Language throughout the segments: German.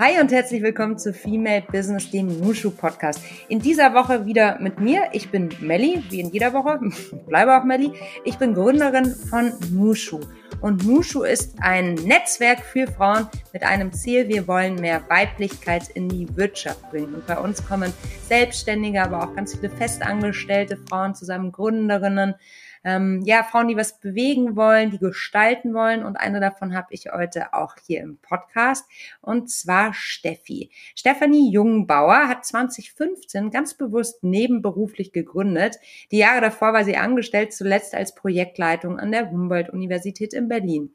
Hi und herzlich willkommen zu Female Business, dem Nushu Podcast. In dieser Woche wieder mit mir. Ich bin Melli, wie in jeder Woche. Bleibe auch Melli. Ich bin Gründerin von Nushu. Und Nushu ist ein Netzwerk für Frauen mit einem Ziel. Wir wollen mehr Weiblichkeit in die Wirtschaft bringen. Und bei uns kommen Selbstständige, aber auch ganz viele festangestellte Frauen zusammen, Gründerinnen, ähm, ja, Frauen, die was bewegen wollen, die gestalten wollen. Und eine davon habe ich heute auch hier im Podcast. Und zwar Steffi. Stefanie Jungbauer hat 2015 ganz bewusst nebenberuflich gegründet. Die Jahre davor war sie angestellt, zuletzt als Projektleitung an der Humboldt-Universität in Berlin.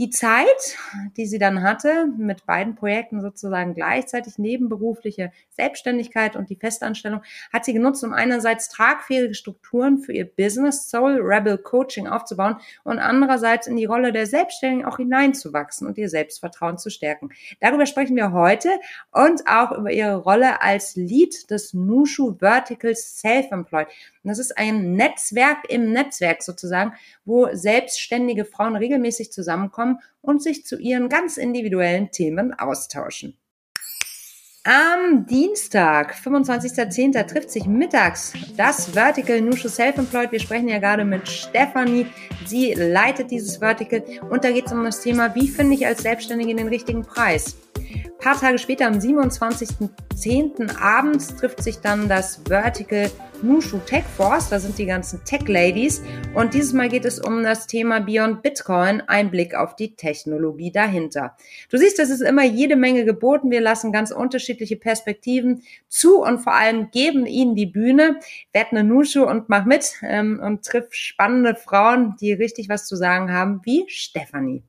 Die Zeit, die sie dann hatte, mit beiden Projekten sozusagen gleichzeitig nebenberufliche Selbstständigkeit und die Festanstellung, hat sie genutzt, um einerseits tragfähige Strukturen für ihr Business Soul Rebel Coaching aufzubauen und andererseits in die Rolle der Selbstständigen auch hineinzuwachsen und ihr Selbstvertrauen zu stärken. Darüber sprechen wir heute und auch über ihre Rolle als Lead des Nushu Verticals Self-Employed. Das ist ein Netzwerk im Netzwerk sozusagen, wo selbstständige Frauen regelmäßig zusammenkommen und sich zu ihren ganz individuellen Themen austauschen. Am Dienstag, 25.10. trifft sich mittags das Vertical Nushu Self-Employed. Wir sprechen ja gerade mit Stefanie. Sie leitet dieses Vertical und da geht es um das Thema, wie finde ich als Selbstständige den richtigen Preis? Ein paar Tage später, am 27.10. abends, trifft sich dann das Vertical Nushu Tech Force. Da sind die ganzen Tech Ladies. Und dieses Mal geht es um das Thema Beyond Bitcoin. Ein Blick auf die Technologie dahinter. Du siehst, es ist immer jede Menge geboten. Wir lassen ganz unterschiedliche Perspektiven zu und vor allem geben ihnen die Bühne. Werd eine Nushu und mach mit ähm, und triff spannende Frauen, die richtig was zu sagen haben, wie Stefanie.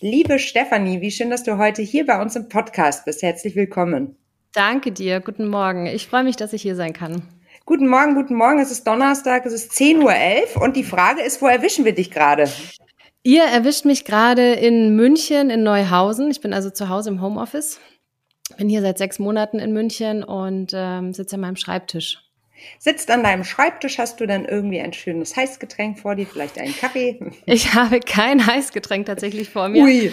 Liebe Stefanie, wie schön, dass du heute hier bei uns im Podcast bist. Herzlich willkommen. Danke dir. Guten Morgen. Ich freue mich, dass ich hier sein kann. Guten Morgen, guten Morgen. Es ist Donnerstag, es ist 10.11 Uhr und die Frage ist, wo erwischen wir dich gerade? Ihr erwischt mich gerade in München, in Neuhausen. Ich bin also zu Hause im Homeoffice. Bin hier seit sechs Monaten in München und ähm, sitze an meinem Schreibtisch. Sitzt an deinem Schreibtisch, hast du dann irgendwie ein schönes Heißgetränk vor dir, vielleicht einen Kaffee? Ich habe kein Heißgetränk tatsächlich vor mir. Ui.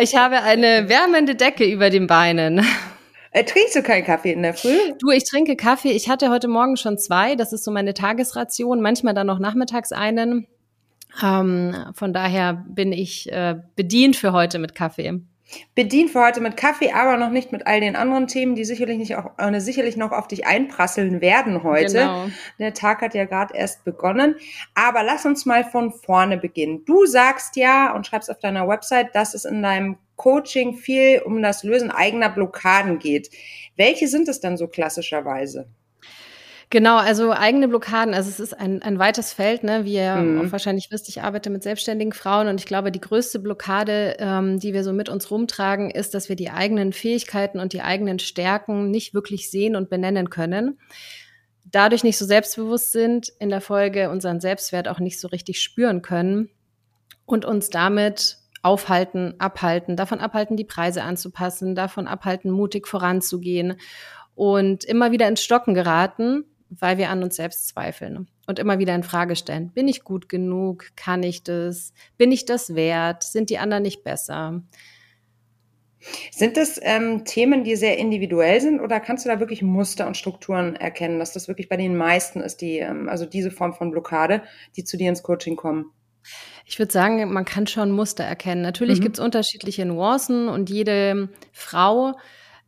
Ich habe eine wärmende Decke über den Beinen. Äh, trinkst du keinen Kaffee in der Früh? Du, ich trinke Kaffee. Ich hatte heute Morgen schon zwei. Das ist so meine Tagesration. Manchmal dann noch nachmittags einen. Ähm, von daher bin ich äh, bedient für heute mit Kaffee bedient für heute mit Kaffee, aber noch nicht mit all den anderen Themen, die sicherlich nicht auch äh, sicherlich noch auf dich einprasseln werden heute. Genau. Der Tag hat ja gerade erst begonnen. Aber lass uns mal von vorne beginnen. Du sagst ja und schreibst auf deiner Website, dass es in deinem Coaching viel um das Lösen eigener Blockaden geht. Welche sind es denn so klassischerweise? Genau, also eigene Blockaden, also es ist ein, ein weites Feld, ne? wie ihr mhm. auch wahrscheinlich wisst, ich arbeite mit selbstständigen Frauen und ich glaube, die größte Blockade, ähm, die wir so mit uns rumtragen, ist, dass wir die eigenen Fähigkeiten und die eigenen Stärken nicht wirklich sehen und benennen können. Dadurch nicht so selbstbewusst sind, in der Folge unseren Selbstwert auch nicht so richtig spüren können und uns damit aufhalten, abhalten, davon abhalten, die Preise anzupassen, davon abhalten, mutig voranzugehen und immer wieder ins Stocken geraten, weil wir an uns selbst zweifeln und immer wieder in Frage stellen. Bin ich gut genug? Kann ich das? Bin ich das wert? Sind die anderen nicht besser? Sind das ähm, Themen, die sehr individuell sind oder kannst du da wirklich Muster und Strukturen erkennen, dass das wirklich bei den meisten ist, die, ähm, also diese Form von Blockade, die zu dir ins Coaching kommen? Ich würde sagen, man kann schon Muster erkennen. Natürlich mhm. gibt es unterschiedliche Nuancen und jede Frau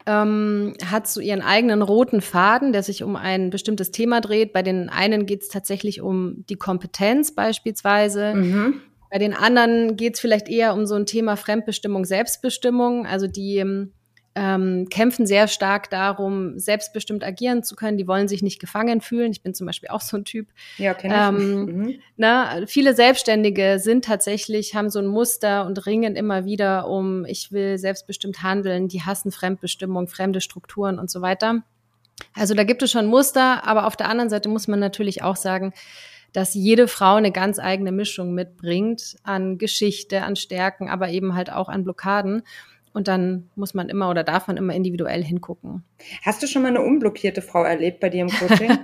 ähm, hat so ihren eigenen roten Faden, der sich um ein bestimmtes Thema dreht. Bei den einen geht es tatsächlich um die Kompetenz beispielsweise. Mhm. Bei den anderen geht es vielleicht eher um so ein Thema Fremdbestimmung, Selbstbestimmung. Also die ähm, kämpfen sehr stark darum, selbstbestimmt agieren zu können. Die wollen sich nicht gefangen fühlen. Ich bin zum Beispiel auch so ein Typ. Ja, kenn ich. Ähm, mhm. na, viele Selbstständige sind tatsächlich, haben so ein Muster und ringen immer wieder um, ich will selbstbestimmt handeln. Die hassen Fremdbestimmung, fremde Strukturen und so weiter. Also da gibt es schon Muster, aber auf der anderen Seite muss man natürlich auch sagen, dass jede Frau eine ganz eigene Mischung mitbringt an Geschichte, an Stärken, aber eben halt auch an Blockaden. Und dann muss man immer oder darf man immer individuell hingucken. Hast du schon mal eine unblockierte Frau erlebt bei dir im Coaching?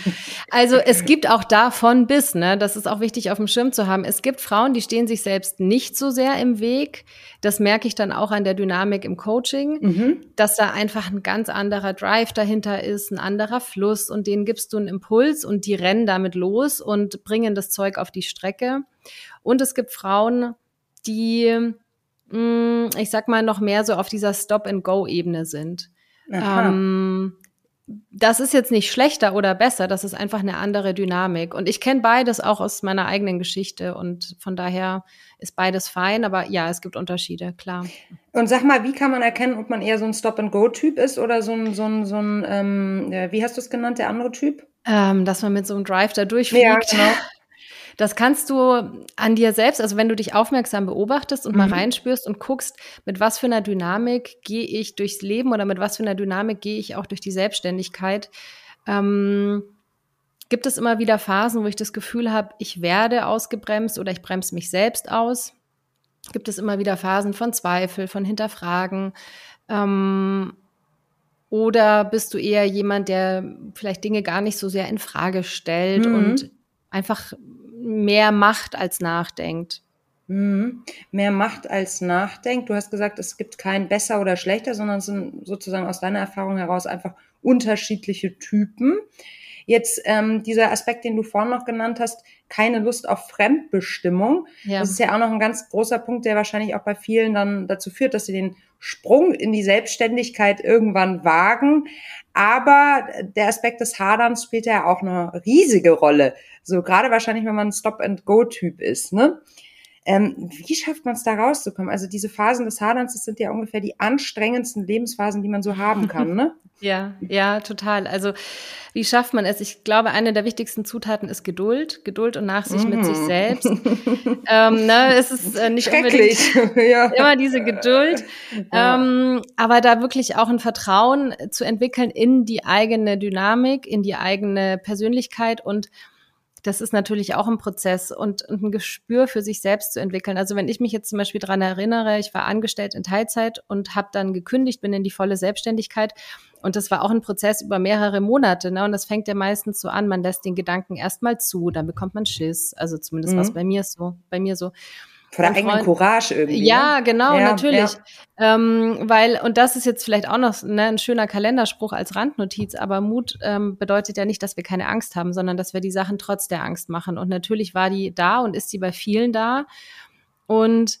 also es gibt auch davon bis, ne? Das ist auch wichtig auf dem Schirm zu haben. Es gibt Frauen, die stehen sich selbst nicht so sehr im Weg. Das merke ich dann auch an der Dynamik im Coaching, mhm. dass da einfach ein ganz anderer Drive dahinter ist, ein anderer Fluss und denen gibst du einen Impuls und die rennen damit los und bringen das Zeug auf die Strecke. Und es gibt Frauen, die Mm, ich sag mal, noch mehr so auf dieser Stop-and-Go-Ebene sind. Ähm, das ist jetzt nicht schlechter oder besser, das ist einfach eine andere Dynamik. Und ich kenne beides auch aus meiner eigenen Geschichte und von daher ist beides fein, aber ja, es gibt Unterschiede, klar. Und sag mal, wie kann man erkennen, ob man eher so ein Stop-and-Go-Typ ist oder so ein, so ein, so ein ähm, wie hast du es genannt, der andere Typ? Ähm, dass man mit so einem Drive da durchfliegt. Ja, genau. Das kannst du an dir selbst, also wenn du dich aufmerksam beobachtest und mhm. mal reinspürst und guckst, mit was für einer Dynamik gehe ich durchs Leben oder mit was für einer Dynamik gehe ich auch durch die Selbstständigkeit, ähm, gibt es immer wieder Phasen, wo ich das Gefühl habe, ich werde ausgebremst oder ich bremse mich selbst aus. Gibt es immer wieder Phasen von Zweifel, von Hinterfragen. Ähm, oder bist du eher jemand, der vielleicht Dinge gar nicht so sehr in Frage stellt mhm. und einfach mehr macht als nachdenkt. Mhm. Mehr Macht als nachdenkt. Du hast gesagt, es gibt kein besser oder schlechter, sondern es sind sozusagen aus deiner Erfahrung heraus einfach unterschiedliche Typen. Jetzt ähm, dieser Aspekt, den du vorhin noch genannt hast, keine Lust auf Fremdbestimmung. Ja. Das ist ja auch noch ein ganz großer Punkt, der wahrscheinlich auch bei vielen dann dazu führt, dass sie den Sprung in die Selbstständigkeit irgendwann wagen. Aber der Aspekt des Haderns spielt ja auch eine riesige Rolle. So gerade wahrscheinlich, wenn man ein Stop-and-Go-Typ ist. Ne? Ähm, wie schafft man es da rauszukommen? Also diese Phasen des Haderns, das sind ja ungefähr die anstrengendsten Lebensphasen, die man so haben kann, ne? ja, ja, total. Also wie schafft man es? Ich glaube, eine der wichtigsten Zutaten ist Geduld, Geduld und Nachsicht mm. mit sich mm. selbst. ähm, ne, es ist äh, nicht unbedingt ja. immer diese Geduld, ja. ähm, aber da wirklich auch ein Vertrauen zu entwickeln in die eigene Dynamik, in die eigene Persönlichkeit und das ist natürlich auch ein Prozess und, und, ein Gespür für sich selbst zu entwickeln. Also wenn ich mich jetzt zum Beispiel dran erinnere, ich war angestellt in Teilzeit und habe dann gekündigt, bin in die volle Selbstständigkeit und das war auch ein Prozess über mehrere Monate. Ne? Und das fängt ja meistens so an, man lässt den Gedanken erstmal zu, dann bekommt man Schiss. Also zumindest mhm. war es bei mir so, bei mir so. Vor der eigenen Courage irgendwie. Ja, ne? genau, ja, natürlich. Ja. Ähm, weil, und das ist jetzt vielleicht auch noch ne, ein schöner Kalenderspruch als Randnotiz, aber Mut ähm, bedeutet ja nicht, dass wir keine Angst haben, sondern dass wir die Sachen trotz der Angst machen. Und natürlich war die da und ist sie bei vielen da. Und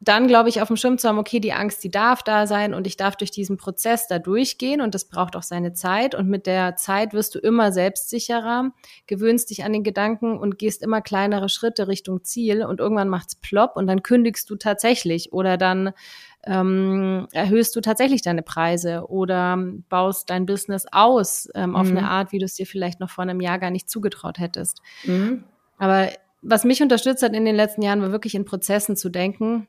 dann, glaube ich, auf dem Schirm zu haben, okay, die Angst, die darf da sein und ich darf durch diesen Prozess da durchgehen und das braucht auch seine Zeit. Und mit der Zeit wirst du immer selbstsicherer, gewöhnst dich an den Gedanken und gehst immer kleinere Schritte Richtung Ziel und irgendwann macht's plopp und dann kündigst du tatsächlich oder dann ähm, erhöhst du tatsächlich deine Preise oder baust dein Business aus ähm, auf mhm. eine Art, wie du es dir vielleicht noch vor einem Jahr gar nicht zugetraut hättest. Mhm. Aber was mich unterstützt hat in den letzten Jahren, war wirklich in Prozessen zu denken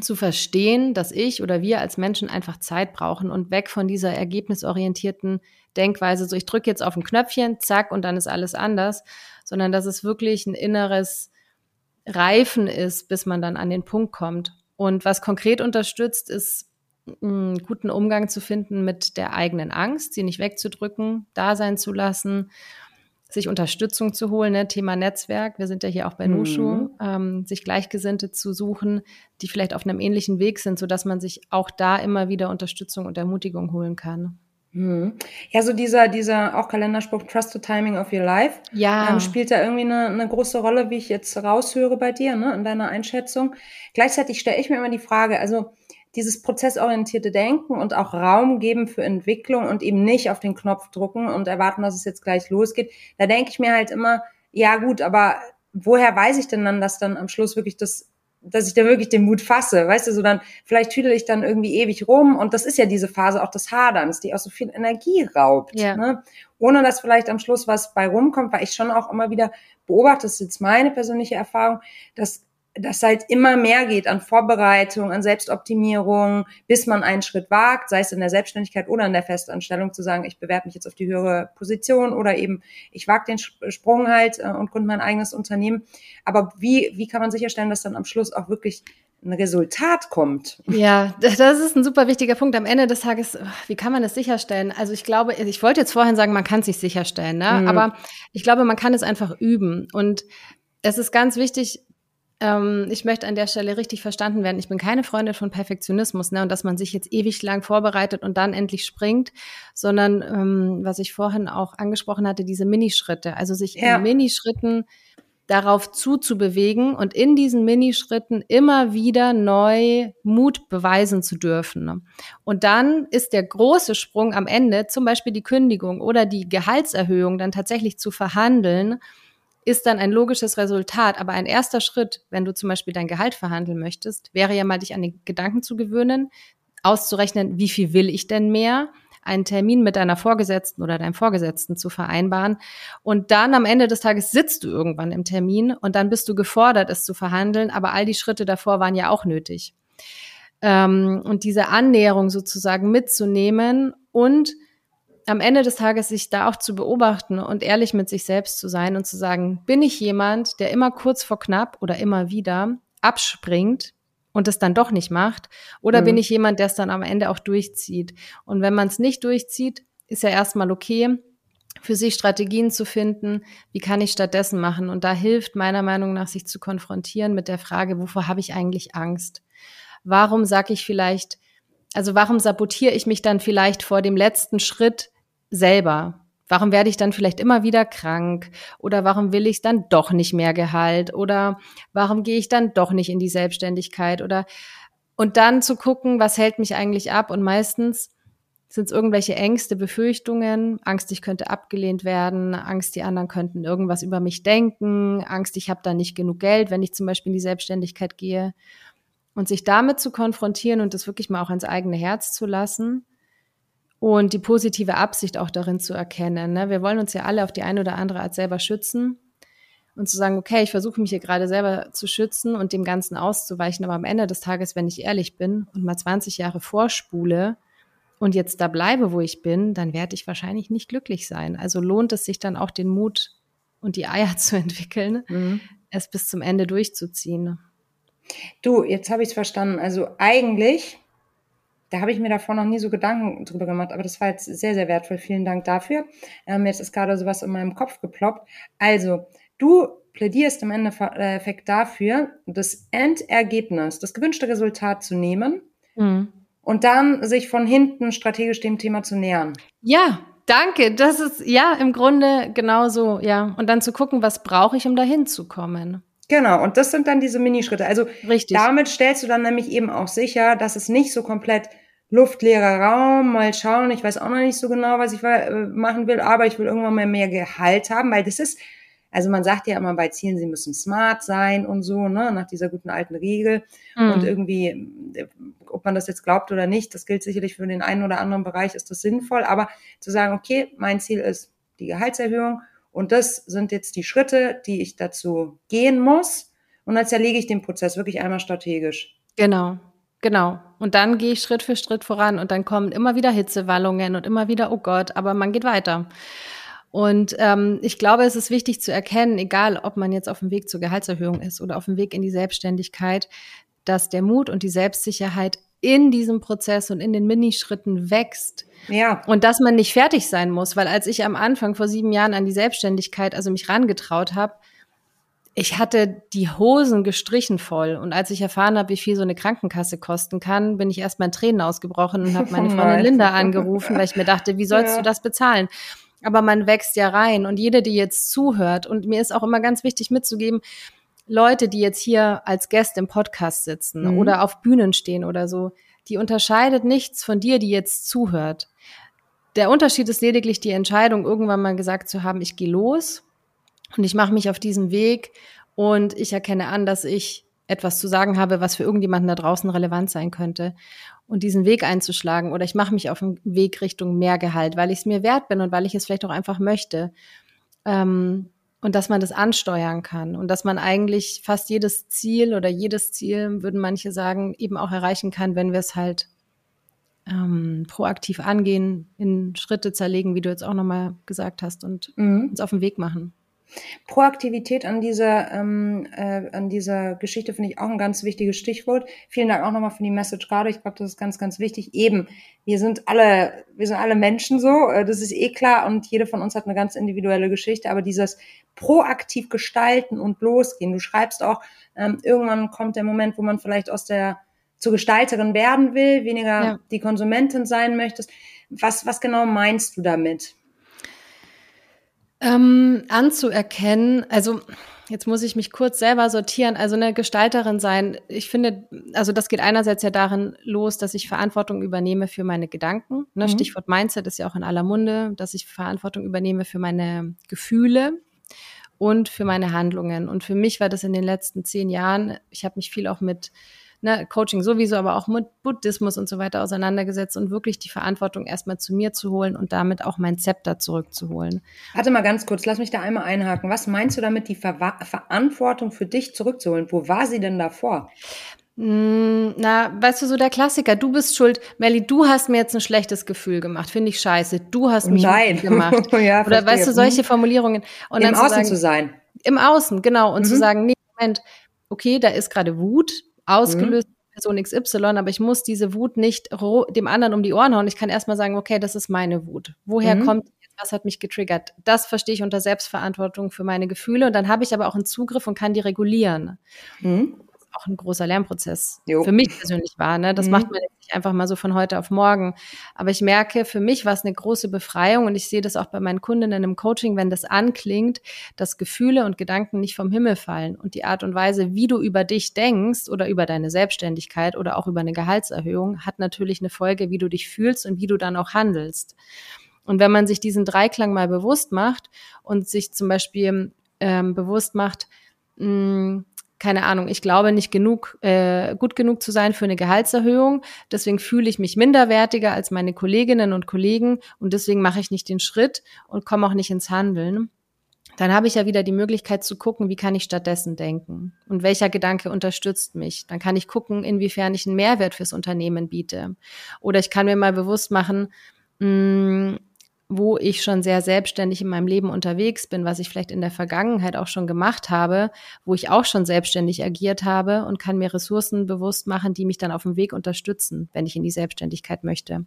zu verstehen, dass ich oder wir als Menschen einfach Zeit brauchen und weg von dieser ergebnisorientierten Denkweise, so ich drücke jetzt auf ein Knöpfchen, zack, und dann ist alles anders, sondern dass es wirklich ein inneres Reifen ist, bis man dann an den Punkt kommt. Und was konkret unterstützt, ist einen guten Umgang zu finden mit der eigenen Angst, sie nicht wegzudrücken, da sein zu lassen sich Unterstützung zu holen, ne? Thema Netzwerk. Wir sind ja hier auch bei Nushu, mhm. ähm, sich Gleichgesinnte zu suchen, die vielleicht auf einem ähnlichen Weg sind, so dass man sich auch da immer wieder Unterstützung und Ermutigung holen kann. Mhm. Ja, so dieser, dieser auch Kalenderspruch Trust the Timing of Your Life ja. ähm, spielt da irgendwie eine, eine große Rolle, wie ich jetzt raushöre bei dir, ne, in deiner Einschätzung. Gleichzeitig stelle ich mir immer die Frage, also dieses prozessorientierte Denken und auch Raum geben für Entwicklung und eben nicht auf den Knopf drucken und erwarten, dass es jetzt gleich losgeht. Da denke ich mir halt immer, ja gut, aber woher weiß ich denn dann, dass dann am Schluss wirklich das, dass ich da wirklich den Mut fasse? Weißt du, so dann, vielleicht tüdel ich dann irgendwie ewig rum und das ist ja diese Phase auch des Haderns, die auch so viel Energie raubt. Ja. Ne? Ohne dass vielleicht am Schluss was bei rumkommt, weil ich schon auch immer wieder beobachte, das ist jetzt meine persönliche Erfahrung, dass das halt immer mehr geht an Vorbereitung, an Selbstoptimierung, bis man einen Schritt wagt, sei es in der Selbstständigkeit oder in der Festanstellung, zu sagen, ich bewerbe mich jetzt auf die höhere Position oder eben ich wage den Sprung halt äh, und gründe mein eigenes Unternehmen. Aber wie, wie kann man sicherstellen, dass dann am Schluss auch wirklich ein Resultat kommt. Ja, das ist ein super wichtiger Punkt. Am Ende des Tages, wie kann man das sicherstellen? Also ich glaube, ich wollte jetzt vorhin sagen, man kann es sich sicherstellen, ne? Mhm. aber ich glaube, man kann es einfach üben. Und es ist ganz wichtig, ähm, ich möchte an der Stelle richtig verstanden werden. Ich bin keine Freundin von Perfektionismus ne? und dass man sich jetzt ewig lang vorbereitet und dann endlich springt, sondern ähm, was ich vorhin auch angesprochen hatte, diese Minischritte. Also sich ja. in Minischritten darauf zuzubewegen und in diesen Minischritten immer wieder neu Mut beweisen zu dürfen. Und dann ist der große Sprung am Ende, zum Beispiel die Kündigung oder die Gehaltserhöhung, dann tatsächlich zu verhandeln, ist dann ein logisches Resultat. Aber ein erster Schritt, wenn du zum Beispiel dein Gehalt verhandeln möchtest, wäre ja mal dich an den Gedanken zu gewöhnen, auszurechnen, wie viel will ich denn mehr? einen Termin mit deiner Vorgesetzten oder deinem Vorgesetzten zu vereinbaren. Und dann am Ende des Tages sitzt du irgendwann im Termin und dann bist du gefordert, es zu verhandeln. Aber all die Schritte davor waren ja auch nötig. Ähm, und diese Annäherung sozusagen mitzunehmen und am Ende des Tages sich da auch zu beobachten und ehrlich mit sich selbst zu sein und zu sagen, bin ich jemand, der immer kurz vor knapp oder immer wieder abspringt, und es dann doch nicht macht? Oder mhm. bin ich jemand, der es dann am Ende auch durchzieht? Und wenn man es nicht durchzieht, ist ja erstmal okay, für sich Strategien zu finden, wie kann ich stattdessen machen? Und da hilft meiner Meinung nach, sich zu konfrontieren mit der Frage, wovor habe ich eigentlich Angst? Warum sage ich vielleicht, also warum sabotiere ich mich dann vielleicht vor dem letzten Schritt selber? Warum werde ich dann vielleicht immer wieder krank? Oder warum will ich dann doch nicht mehr Gehalt? Oder warum gehe ich dann doch nicht in die Selbstständigkeit? Oder und dann zu gucken, was hält mich eigentlich ab? Und meistens sind es irgendwelche Ängste, Befürchtungen, Angst, ich könnte abgelehnt werden, Angst, die anderen könnten irgendwas über mich denken, Angst, ich habe da nicht genug Geld, wenn ich zum Beispiel in die Selbstständigkeit gehe. Und sich damit zu konfrontieren und das wirklich mal auch ins eigene Herz zu lassen und die positive Absicht auch darin zu erkennen. Ne? Wir wollen uns ja alle auf die eine oder andere Art selber schützen und zu sagen, okay, ich versuche mich hier gerade selber zu schützen und dem Ganzen auszuweichen, aber am Ende des Tages, wenn ich ehrlich bin und mal 20 Jahre vorspule und jetzt da bleibe, wo ich bin, dann werde ich wahrscheinlich nicht glücklich sein. Also lohnt es sich dann auch den Mut und die Eier zu entwickeln, mhm. es bis zum Ende durchzuziehen. Du, jetzt habe ich es verstanden. Also eigentlich da habe ich mir davor noch nie so Gedanken drüber gemacht, aber das war jetzt sehr, sehr wertvoll. Vielen Dank dafür. Ähm, jetzt ist gerade sowas in meinem Kopf geploppt. Also, du plädierst im Endeffekt dafür, das Endergebnis, das gewünschte Resultat zu nehmen mhm. und dann sich von hinten strategisch dem Thema zu nähern. Ja, danke. Das ist ja im Grunde genauso, ja. Und dann zu gucken, was brauche ich, um dahin zu kommen. Genau, und das sind dann diese Minischritte. Also Richtig. damit stellst du dann nämlich eben auch sicher, dass es nicht so komplett luftleerer Raum, mal schauen, ich weiß auch noch nicht so genau, was ich äh, machen will, aber ich will irgendwann mal mehr Gehalt haben, weil das ist, also man sagt ja immer bei Zielen, sie müssen smart sein und so, ne, nach dieser guten alten Regel. Mhm. Und irgendwie, ob man das jetzt glaubt oder nicht, das gilt sicherlich für den einen oder anderen Bereich, ist das sinnvoll, aber zu sagen, okay, mein Ziel ist die Gehaltserhöhung und das sind jetzt die Schritte, die ich dazu gehen muss. Und dann zerlege ich den Prozess wirklich einmal strategisch. Genau, Genau. Und dann gehe ich Schritt für Schritt voran und dann kommen immer wieder Hitzewallungen und immer wieder, oh Gott, aber man geht weiter. Und ähm, ich glaube, es ist wichtig zu erkennen, egal ob man jetzt auf dem Weg zur Gehaltserhöhung ist oder auf dem Weg in die Selbstständigkeit, dass der Mut und die Selbstsicherheit in diesem Prozess und in den Minischritten wächst. Ja. Und dass man nicht fertig sein muss, weil als ich am Anfang vor sieben Jahren an die Selbstständigkeit, also mich rangetraut habe, ich hatte die Hosen gestrichen voll. Und als ich erfahren habe, wie viel so eine Krankenkasse kosten kann, bin ich erst mal in Tränen ausgebrochen und habe meine oh Freundin Linda angerufen, weil ich mir dachte, wie sollst ja. du das bezahlen? Aber man wächst ja rein. Und jede, die jetzt zuhört, und mir ist auch immer ganz wichtig mitzugeben, Leute, die jetzt hier als Gäste im Podcast sitzen mhm. oder auf Bühnen stehen oder so, die unterscheidet nichts von dir, die jetzt zuhört. Der Unterschied ist lediglich die Entscheidung, irgendwann mal gesagt zu haben, ich gehe los und ich mache mich auf diesen Weg und ich erkenne an, dass ich etwas zu sagen habe, was für irgendjemanden da draußen relevant sein könnte. Und diesen Weg einzuschlagen oder ich mache mich auf den Weg Richtung mehr Gehalt, weil ich es mir wert bin und weil ich es vielleicht auch einfach möchte. Ähm, und dass man das ansteuern kann und dass man eigentlich fast jedes Ziel oder jedes Ziel, würden manche sagen, eben auch erreichen kann, wenn wir es halt ähm, proaktiv angehen, in Schritte zerlegen, wie du jetzt auch nochmal gesagt hast, und mhm. uns auf den Weg machen. Proaktivität an dieser, ähm, äh, an dieser Geschichte finde ich auch ein ganz wichtiges Stichwort. Vielen Dank auch nochmal für die Message gerade. Ich glaube, das ist ganz, ganz wichtig. Eben, wir sind alle, wir sind alle Menschen so, äh, das ist eh klar und jede von uns hat eine ganz individuelle Geschichte, aber dieses proaktiv gestalten und losgehen. Du schreibst auch, ähm, irgendwann kommt der Moment, wo man vielleicht aus der zur Gestalterin werden will, weniger ja. die Konsumentin sein möchtest. Was, was genau meinst du damit? Ähm, anzuerkennen, also jetzt muss ich mich kurz selber sortieren, also eine Gestalterin sein. Ich finde, also das geht einerseits ja darin los, dass ich Verantwortung übernehme für meine Gedanken. Ne? Mhm. Stichwort Mindset ist ja auch in aller Munde, dass ich Verantwortung übernehme für meine Gefühle und für meine Handlungen. Und für mich war das in den letzten zehn Jahren, ich habe mich viel auch mit ne, Coaching sowieso, aber auch mit Buddhismus und so weiter auseinandergesetzt und wirklich die Verantwortung erstmal zu mir zu holen und damit auch mein Zepter zurückzuholen. Warte mal ganz kurz, lass mich da einmal einhaken. Was meinst du damit, die Ver Verantwortung für dich zurückzuholen? Wo war sie denn davor? Hm, na, weißt du, so der Klassiker, du bist schuld. Melly, du hast mir jetzt ein schlechtes Gefühl gemacht. Finde ich scheiße. Du hast mich Nein. gemacht. ja, Oder weißt du, solche Formulierungen. Und Im Außen zu, sagen, zu sein. Im Außen, genau. Und mhm. zu sagen, nee, Moment, okay, da ist gerade Wut, ausgelöst mhm. Person XY, aber ich muss diese Wut nicht dem anderen um die Ohren hauen. Ich kann erstmal sagen, okay, das ist meine Wut. Woher mhm. kommt was hat mich getriggert? Das verstehe ich unter Selbstverantwortung für meine Gefühle und dann habe ich aber auch einen Zugriff und kann die regulieren. Mhm auch ein großer Lernprozess jo. für mich persönlich war. Ne? Das mhm. macht man nicht einfach mal so von heute auf morgen. Aber ich merke, für mich war es eine große Befreiung und ich sehe das auch bei meinen Kundinnen im Coaching, wenn das anklingt, dass Gefühle und Gedanken nicht vom Himmel fallen und die Art und Weise, wie du über dich denkst oder über deine Selbstständigkeit oder auch über eine Gehaltserhöhung, hat natürlich eine Folge, wie du dich fühlst und wie du dann auch handelst. Und wenn man sich diesen Dreiklang mal bewusst macht und sich zum Beispiel ähm, bewusst macht, mh, hm, keine Ahnung, ich glaube nicht genug, äh, gut genug zu sein für eine Gehaltserhöhung. Deswegen fühle ich mich minderwertiger als meine Kolleginnen und Kollegen und deswegen mache ich nicht den Schritt und komme auch nicht ins Handeln. Dann habe ich ja wieder die Möglichkeit zu gucken, wie kann ich stattdessen denken und welcher Gedanke unterstützt mich. Dann kann ich gucken, inwiefern ich einen Mehrwert fürs Unternehmen biete. Oder ich kann mir mal bewusst machen, mh, hm, wo ich schon sehr selbstständig in meinem Leben unterwegs bin, was ich vielleicht in der Vergangenheit auch schon gemacht habe, wo ich auch schon selbstständig agiert habe und kann mir Ressourcen bewusst machen, die mich dann auf dem Weg unterstützen, wenn ich in die Selbstständigkeit möchte.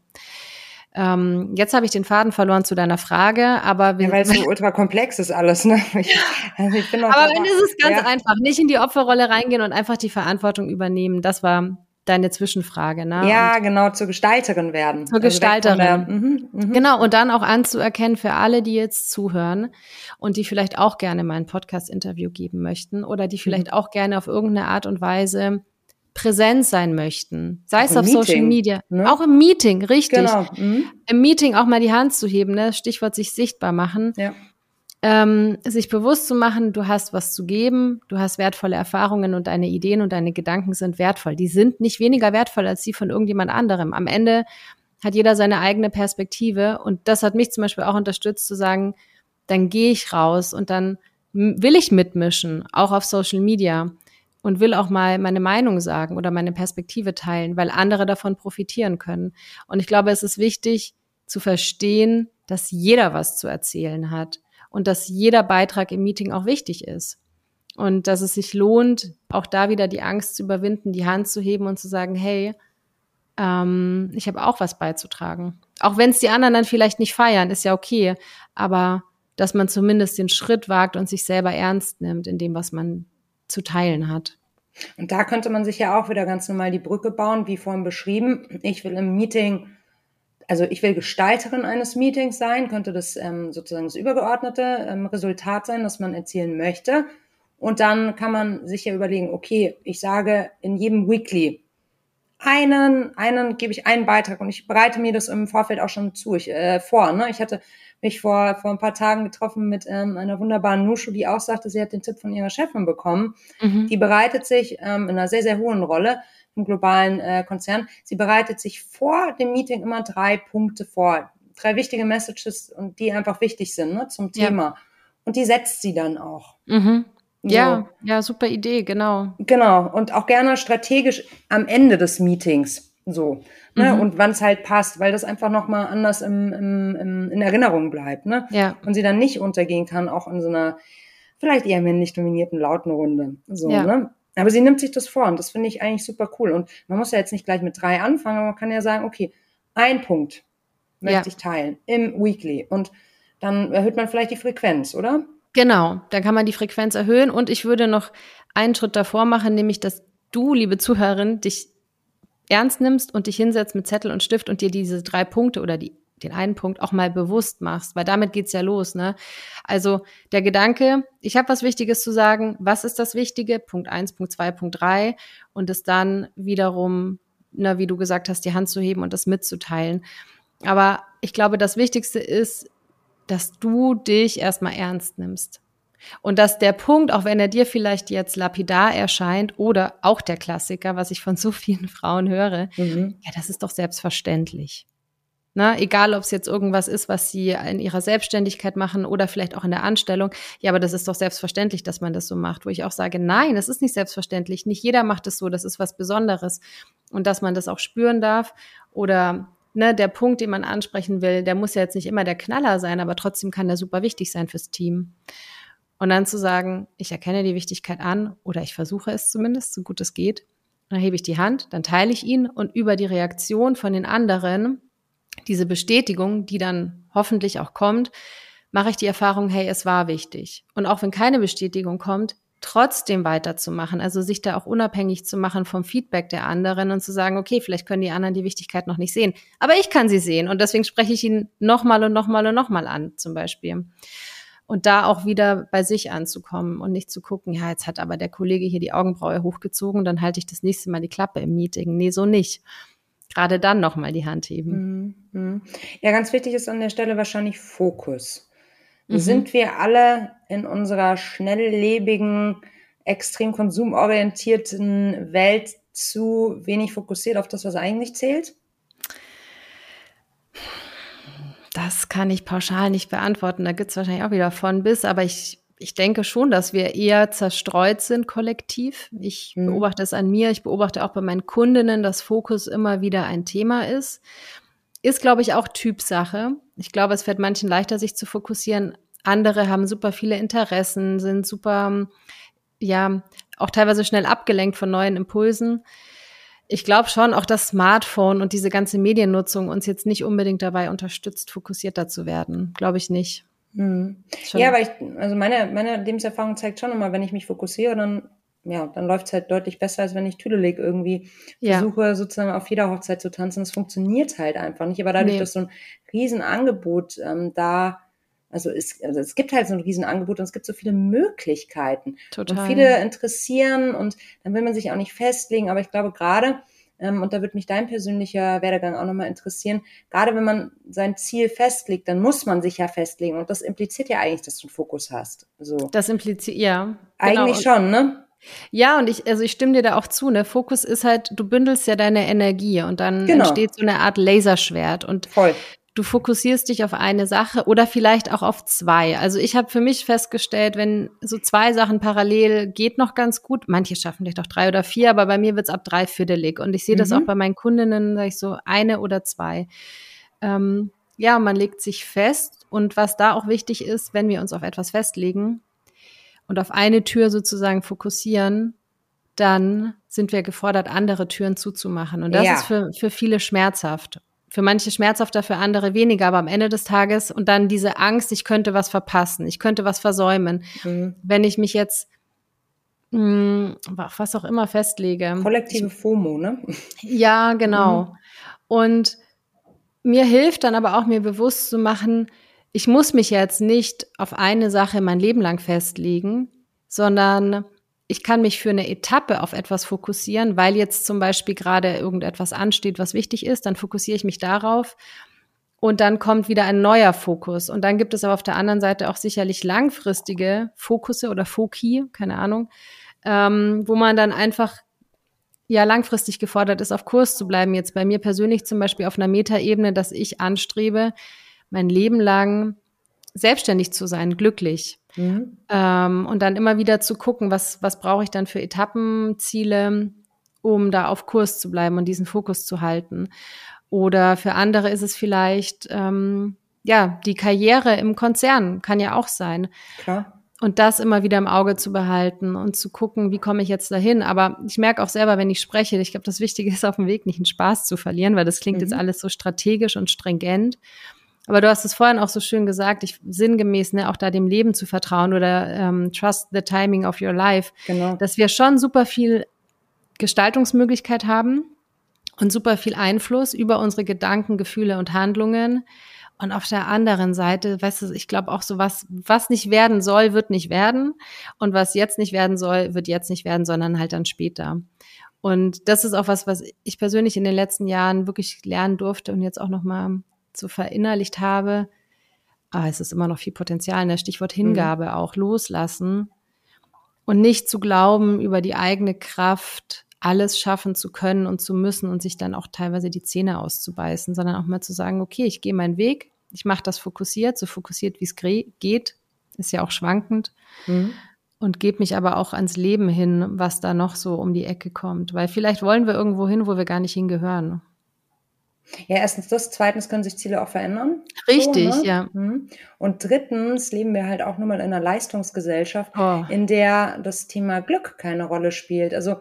Ähm, jetzt habe ich den Faden verloren zu deiner Frage, aber ja, weil es so ultra komplex ist alles. Ne? Ich, also ich aber wenn ist es ganz ja. einfach, nicht in die Opferrolle reingehen und einfach die Verantwortung übernehmen. Das war deine Zwischenfrage, ne? Ja, und genau, zur Gestalterin werden. Zur also Gestalterin. Der, mhm, mh. Genau, und dann auch anzuerkennen für alle, die jetzt zuhören und die vielleicht auch gerne mal ein Podcast-Interview geben möchten oder die vielleicht mhm. auch gerne auf irgendeine Art und Weise präsent sein möchten. Sei auch es auf Meeting, Social Media. Ne? Auch im Meeting, richtig. Genau. Mhm. Im Meeting auch mal die Hand zu heben, ne? Stichwort sich sichtbar machen. Ja ähm, sich bewusst zu machen, du hast was zu geben, du hast wertvolle Erfahrungen und deine Ideen und deine Gedanken sind wertvoll. Die sind nicht weniger wertvoll als die von irgendjemand anderem. Am Ende hat jeder seine eigene Perspektive und das hat mich zum Beispiel auch unterstützt zu sagen, dann gehe ich raus und dann will ich mitmischen, auch auf Social Media und will auch mal meine Meinung sagen oder meine Perspektive teilen, weil andere davon profitieren können. Und ich glaube, es ist wichtig zu verstehen, dass jeder was zu erzählen hat und dass jeder Beitrag im Meeting auch wichtig ist. Und dass es sich lohnt, auch da wieder die Angst zu überwinden, die Hand zu heben und zu sagen, hey, ähm, ich habe auch was beizutragen. Auch wenn es die anderen dann vielleicht nicht feiern, ist ja okay. Aber dass man zumindest den Schritt wagt und sich selber ernst nimmt in dem, was man zu teilen hat. Und da könnte man sich ja auch wieder ganz normal die Brücke bauen, wie vorhin beschrieben. Ich will im Meeting also ich will Gestalterin eines Meetings sein, könnte das ähm, sozusagen das übergeordnete ähm, Resultat sein, das man erzielen möchte. Und dann kann man sich ja überlegen, okay, ich sage in jedem Weekly einen, einen gebe ich einen Beitrag und ich bereite mir das im Vorfeld auch schon zu, ich, äh, vor. Ne? Ich hatte mich vor, vor ein paar Tagen getroffen mit ähm, einer wunderbaren Nushu, die auch sagte, sie hat den Tipp von ihrer Chefin bekommen. Mhm. Die bereitet sich ähm, in einer sehr, sehr hohen Rolle im globalen äh, Konzern. Sie bereitet sich vor dem Meeting immer drei Punkte vor, drei wichtige Messages und die einfach wichtig sind ne, zum Thema. Ja. Und die setzt sie dann auch. Mhm. Ja, so. ja, super Idee, genau. Genau. Und auch gerne strategisch am Ende des Meetings. So. Ne? Mhm. Und wann es halt passt, weil das einfach nochmal anders im, im, im, in Erinnerung bleibt. Ne? Ja. Und sie dann nicht untergehen kann, auch in so einer vielleicht eher männlich dominierten lauten Runde. So, ja. ne? Aber sie nimmt sich das vor und das finde ich eigentlich super cool. Und man muss ja jetzt nicht gleich mit drei anfangen, aber man kann ja sagen, okay, ein Punkt möchte ja. ich teilen im Weekly. Und dann erhöht man vielleicht die Frequenz, oder? Genau, dann kann man die Frequenz erhöhen. Und ich würde noch einen Schritt davor machen, nämlich, dass du, liebe Zuhörerin, dich ernst nimmst und dich hinsetzt mit Zettel und Stift und dir diese drei Punkte oder die den einen Punkt auch mal bewusst machst, weil damit geht's ja los, ne? Also der Gedanke, ich habe was Wichtiges zu sagen, was ist das Wichtige? Punkt eins, Punkt zwei, Punkt drei und es dann wiederum, na, wie du gesagt hast, die Hand zu heben und das mitzuteilen. Aber ich glaube, das Wichtigste ist, dass du dich erstmal ernst nimmst. Und dass der Punkt, auch wenn er dir vielleicht jetzt lapidar erscheint oder auch der Klassiker, was ich von so vielen Frauen höre, mhm. ja, das ist doch selbstverständlich. Na, egal, ob es jetzt irgendwas ist, was sie in ihrer Selbstständigkeit machen oder vielleicht auch in der Anstellung. Ja, aber das ist doch selbstverständlich, dass man das so macht, wo ich auch sage, nein, das ist nicht selbstverständlich. Nicht jeder macht es so, das ist was Besonderes. Und dass man das auch spüren darf oder ne, der Punkt, den man ansprechen will, der muss ja jetzt nicht immer der Knaller sein, aber trotzdem kann der super wichtig sein fürs Team. Und dann zu sagen, ich erkenne die Wichtigkeit an oder ich versuche es zumindest, so gut es geht. Dann hebe ich die Hand, dann teile ich ihn und über die Reaktion von den anderen diese Bestätigung, die dann hoffentlich auch kommt, mache ich die Erfahrung, hey, es war wichtig. Und auch wenn keine Bestätigung kommt, trotzdem weiterzumachen, also sich da auch unabhängig zu machen vom Feedback der anderen und zu sagen, okay, vielleicht können die anderen die Wichtigkeit noch nicht sehen, aber ich kann sie sehen und deswegen spreche ich ihn nochmal und nochmal und nochmal an, zum Beispiel. Und da auch wieder bei sich anzukommen und nicht zu gucken, ja, jetzt hat aber der Kollege hier die Augenbraue hochgezogen, dann halte ich das nächste Mal die Klappe im Meeting. Nee, so nicht gerade dann nochmal die Hand heben. Mhm, mhm. Ja, ganz wichtig ist an der Stelle wahrscheinlich Fokus. Mhm. Sind wir alle in unserer schnelllebigen, extrem konsumorientierten Welt zu wenig fokussiert auf das, was eigentlich zählt? Das kann ich pauschal nicht beantworten. Da gibt es wahrscheinlich auch wieder von bis, aber ich ich denke schon, dass wir eher zerstreut sind kollektiv. Ich mhm. beobachte es an mir, ich beobachte auch bei meinen Kundinnen, dass Fokus immer wieder ein Thema ist. Ist, glaube ich, auch Typsache. Ich glaube, es fällt manchen leichter, sich zu fokussieren. Andere haben super viele Interessen, sind super, ja, auch teilweise schnell abgelenkt von neuen Impulsen. Ich glaube schon, auch das Smartphone und diese ganze Mediennutzung uns jetzt nicht unbedingt dabei unterstützt, fokussierter zu werden. Glaube ich nicht. Mhm. Ja, aber ich, also meine, meine Lebenserfahrung zeigt schon immer, wenn ich mich fokussiere, dann, ja, dann läuft es halt deutlich besser, als wenn ich Tüdelig irgendwie ja. versuche, sozusagen auf jeder Hochzeit zu tanzen. Das funktioniert halt einfach nicht. Aber dadurch, nee. dass so ein Riesenangebot ähm, da also es, also es gibt halt so ein Riesenangebot und es gibt so viele Möglichkeiten. Total. Und viele interessieren und dann will man sich auch nicht festlegen. Aber ich glaube gerade, und da würde mich dein persönlicher Werdegang auch nochmal interessieren. Gerade wenn man sein Ziel festlegt, dann muss man sich ja festlegen. Und das impliziert ja eigentlich, dass du einen Fokus hast. So. Das impliziert, ja. Eigentlich genau. schon, ne? Ja, und ich, also ich stimme dir da auch zu. Ne? Fokus ist halt, du bündelst ja deine Energie und dann genau. entsteht so eine Art Laserschwert. Und Voll du fokussierst dich auf eine Sache oder vielleicht auch auf zwei. Also ich habe für mich festgestellt, wenn so zwei Sachen parallel geht noch ganz gut. Manche schaffen vielleicht auch drei oder vier, aber bei mir wird's ab drei viertelig. Und ich sehe mhm. das auch bei meinen Kundinnen, sage ich so, eine oder zwei. Ähm, ja, man legt sich fest. Und was da auch wichtig ist, wenn wir uns auf etwas festlegen und auf eine Tür sozusagen fokussieren, dann sind wir gefordert, andere Türen zuzumachen. Und das ja. ist für, für viele schmerzhaft für manche schmerzhafter, für andere weniger, aber am Ende des Tages und dann diese Angst, ich könnte was verpassen, ich könnte was versäumen, mhm. wenn ich mich jetzt mh, hm, was auch immer festlege. Kollektive FOMO, ne? Ja, genau. Mhm. Und mir hilft dann aber auch mir bewusst zu machen, ich muss mich jetzt nicht auf eine Sache mein Leben lang festlegen, sondern ich kann mich für eine Etappe auf etwas fokussieren, weil jetzt zum Beispiel gerade irgendetwas ansteht, was wichtig ist, dann fokussiere ich mich darauf und dann kommt wieder ein neuer Fokus. Und dann gibt es aber auf der anderen Seite auch sicherlich langfristige Fokusse oder Foki, keine Ahnung, ähm, wo man dann einfach ja langfristig gefordert ist, auf Kurs zu bleiben. Jetzt bei mir persönlich zum Beispiel auf einer Metaebene, dass ich anstrebe, mein Leben lang selbstständig zu sein, glücklich. Mhm. Ähm, und dann immer wieder zu gucken, was, was brauche ich dann für Etappenziele, um da auf Kurs zu bleiben und diesen Fokus zu halten. Oder für andere ist es vielleicht, ähm, ja, die Karriere im Konzern kann ja auch sein. Klar. Und das immer wieder im Auge zu behalten und zu gucken, wie komme ich jetzt dahin. Aber ich merke auch selber, wenn ich spreche, ich glaube, das Wichtige ist auf dem Weg nicht einen Spaß zu verlieren, weil das klingt mhm. jetzt alles so strategisch und stringent. Aber du hast es vorhin auch so schön gesagt, ich sinngemäß, ne, auch da dem Leben zu vertrauen oder ähm, trust the timing of your life. Genau. Dass wir schon super viel Gestaltungsmöglichkeit haben und super viel Einfluss über unsere Gedanken, Gefühle und Handlungen. Und auf der anderen Seite, weißt du, ich glaube auch so was, was nicht werden soll, wird nicht werden. Und was jetzt nicht werden soll, wird jetzt nicht werden, sondern halt dann später. Und das ist auch was, was ich persönlich in den letzten Jahren wirklich lernen durfte und jetzt auch nochmal so verinnerlicht habe. Ah, es ist immer noch viel Potenzial, ne? Stichwort Hingabe mhm. auch, loslassen und nicht zu glauben, über die eigene Kraft alles schaffen zu können und zu müssen und sich dann auch teilweise die Zähne auszubeißen, sondern auch mal zu sagen, okay, ich gehe meinen Weg, ich mache das fokussiert, so fokussiert, wie es geht, ist ja auch schwankend. Mhm. Und gebe mich aber auch ans Leben hin, was da noch so um die Ecke kommt. Weil vielleicht wollen wir irgendwo hin, wo wir gar nicht hingehören. Ja, erstens das, zweitens können sich Ziele auch verändern. Richtig, so, ne? ja. Mhm. Und drittens leben wir halt auch nur mal in einer Leistungsgesellschaft, oh. in der das Thema Glück keine Rolle spielt. Also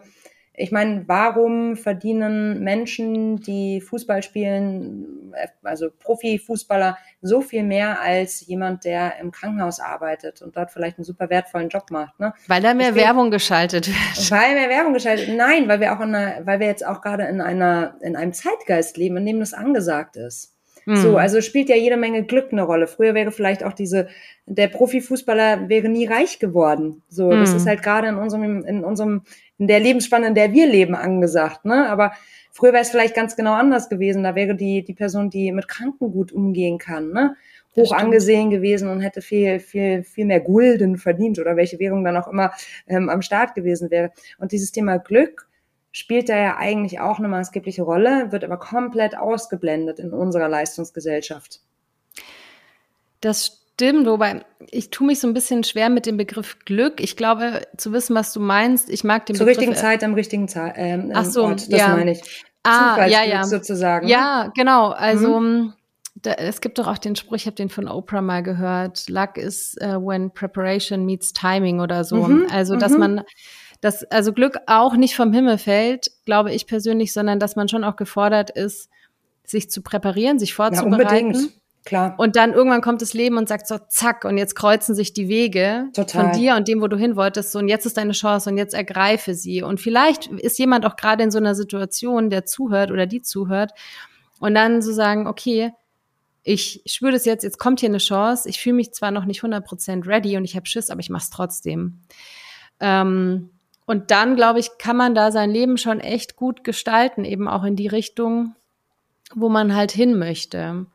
ich meine, warum verdienen Menschen, die Fußball spielen, also Profifußballer, so viel mehr als jemand, der im Krankenhaus arbeitet und dort vielleicht einen super wertvollen Job macht? Ne? Weil da mehr Deswegen, Werbung geschaltet wird. Weil mehr Werbung geschaltet wird. Nein, weil wir auch in einer, weil wir jetzt auch gerade in einer, in einem Zeitgeist leben, in dem das angesagt ist. Mhm. So, also spielt ja jede Menge Glück eine Rolle. Früher wäre vielleicht auch diese, der Profifußballer wäre nie reich geworden. So, mhm. das ist halt gerade in unserem, in unserem, in der Lebensspanne, in der wir leben, angesagt, ne? Aber früher wäre es vielleicht ganz genau anders gewesen. Da wäre die, die Person, die mit Kranken gut umgehen kann, ne? hoch angesehen gewesen und hätte viel, viel, viel mehr Gulden verdient oder welche Währung dann auch immer ähm, am Start gewesen wäre. Und dieses Thema Glück spielt da ja eigentlich auch eine maßgebliche Rolle, wird aber komplett ausgeblendet in unserer Leistungsgesellschaft. Das stimmt, wobei ich tue mich so ein bisschen schwer mit dem Begriff Glück. Ich glaube, zu wissen, was du meinst, ich mag den Zur Begriff. Zur richtigen Zeit am richtigen Zeit. Ähm, Ach so, Ort, das ja. meine ich. Ah, ja, ja. sozusagen. Ja, genau. Also mhm. da, es gibt doch auch den Spruch, ich habe den von Oprah mal gehört. Luck is uh, when preparation meets timing oder so. Mhm. Also dass mhm. man dass also Glück auch nicht vom Himmel fällt, glaube ich persönlich, sondern dass man schon auch gefordert ist, sich zu präparieren, sich vorzubereiten. Ja, unbedingt. Klar. Und dann irgendwann kommt das Leben und sagt so, zack, und jetzt kreuzen sich die Wege Total. von dir und dem, wo du hin wolltest, so, und jetzt ist deine Chance und jetzt ergreife sie. Und vielleicht ist jemand auch gerade in so einer Situation, der zuhört oder die zuhört, und dann so sagen, okay, ich spüre das jetzt, jetzt kommt hier eine Chance, ich fühle mich zwar noch nicht 100% ready und ich habe Schiss, aber ich mache es trotzdem. Ähm, und dann, glaube ich, kann man da sein Leben schon echt gut gestalten, eben auch in die Richtung, wo man halt hin möchte.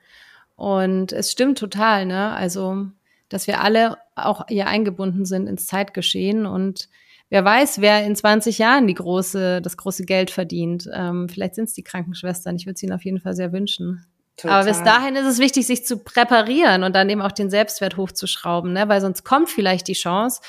Und es stimmt total, ne? Also, dass wir alle auch hier eingebunden sind ins Zeitgeschehen und wer weiß, wer in 20 Jahren die große, das große Geld verdient. Ähm, vielleicht sind es die Krankenschwestern. Ich würde es ihnen auf jeden Fall sehr wünschen. Total. Aber bis dahin ist es wichtig, sich zu präparieren und dann eben auch den Selbstwert hochzuschrauben, ne? weil sonst kommt vielleicht die Chance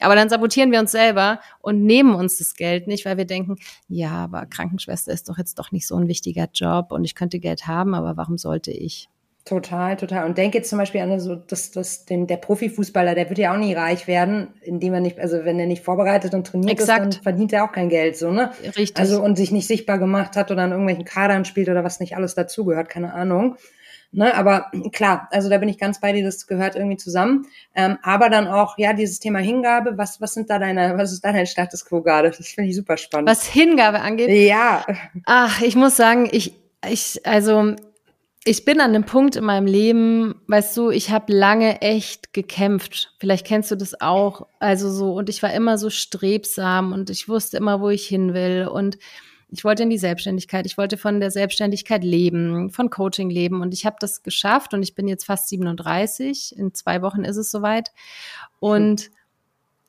aber dann sabotieren wir uns selber und nehmen uns das Geld nicht, weil wir denken, ja, aber Krankenschwester ist doch jetzt doch nicht so ein wichtiger Job und ich könnte Geld haben, aber warum sollte ich? Total, total. Und denke jetzt zum Beispiel an so, dass, dass den, der Profifußballer, der wird ja auch nie reich werden, indem er nicht, also wenn er nicht vorbereitet und trainiert Exakt. ist, dann verdient er auch kein Geld, so, ne? Richtig. Also und sich nicht sichtbar gemacht hat oder an irgendwelchen Kadern spielt oder was nicht alles dazugehört, keine Ahnung. Ne, aber klar, also da bin ich ganz bei dir, das gehört irgendwie zusammen. Ähm, aber dann auch, ja, dieses Thema Hingabe, was, was sind da deine, was ist da dein Status quo gerade? Das finde ich super spannend. Was Hingabe angeht? Ja. Ach, ich muss sagen, ich, ich, also ich bin an einem Punkt in meinem Leben, weißt du, ich habe lange echt gekämpft. Vielleicht kennst du das auch. Also so, und ich war immer so strebsam und ich wusste immer, wo ich hin will. Und ich wollte in die Selbstständigkeit, ich wollte von der Selbstständigkeit leben, von Coaching leben und ich habe das geschafft und ich bin jetzt fast 37, in zwei Wochen ist es soweit und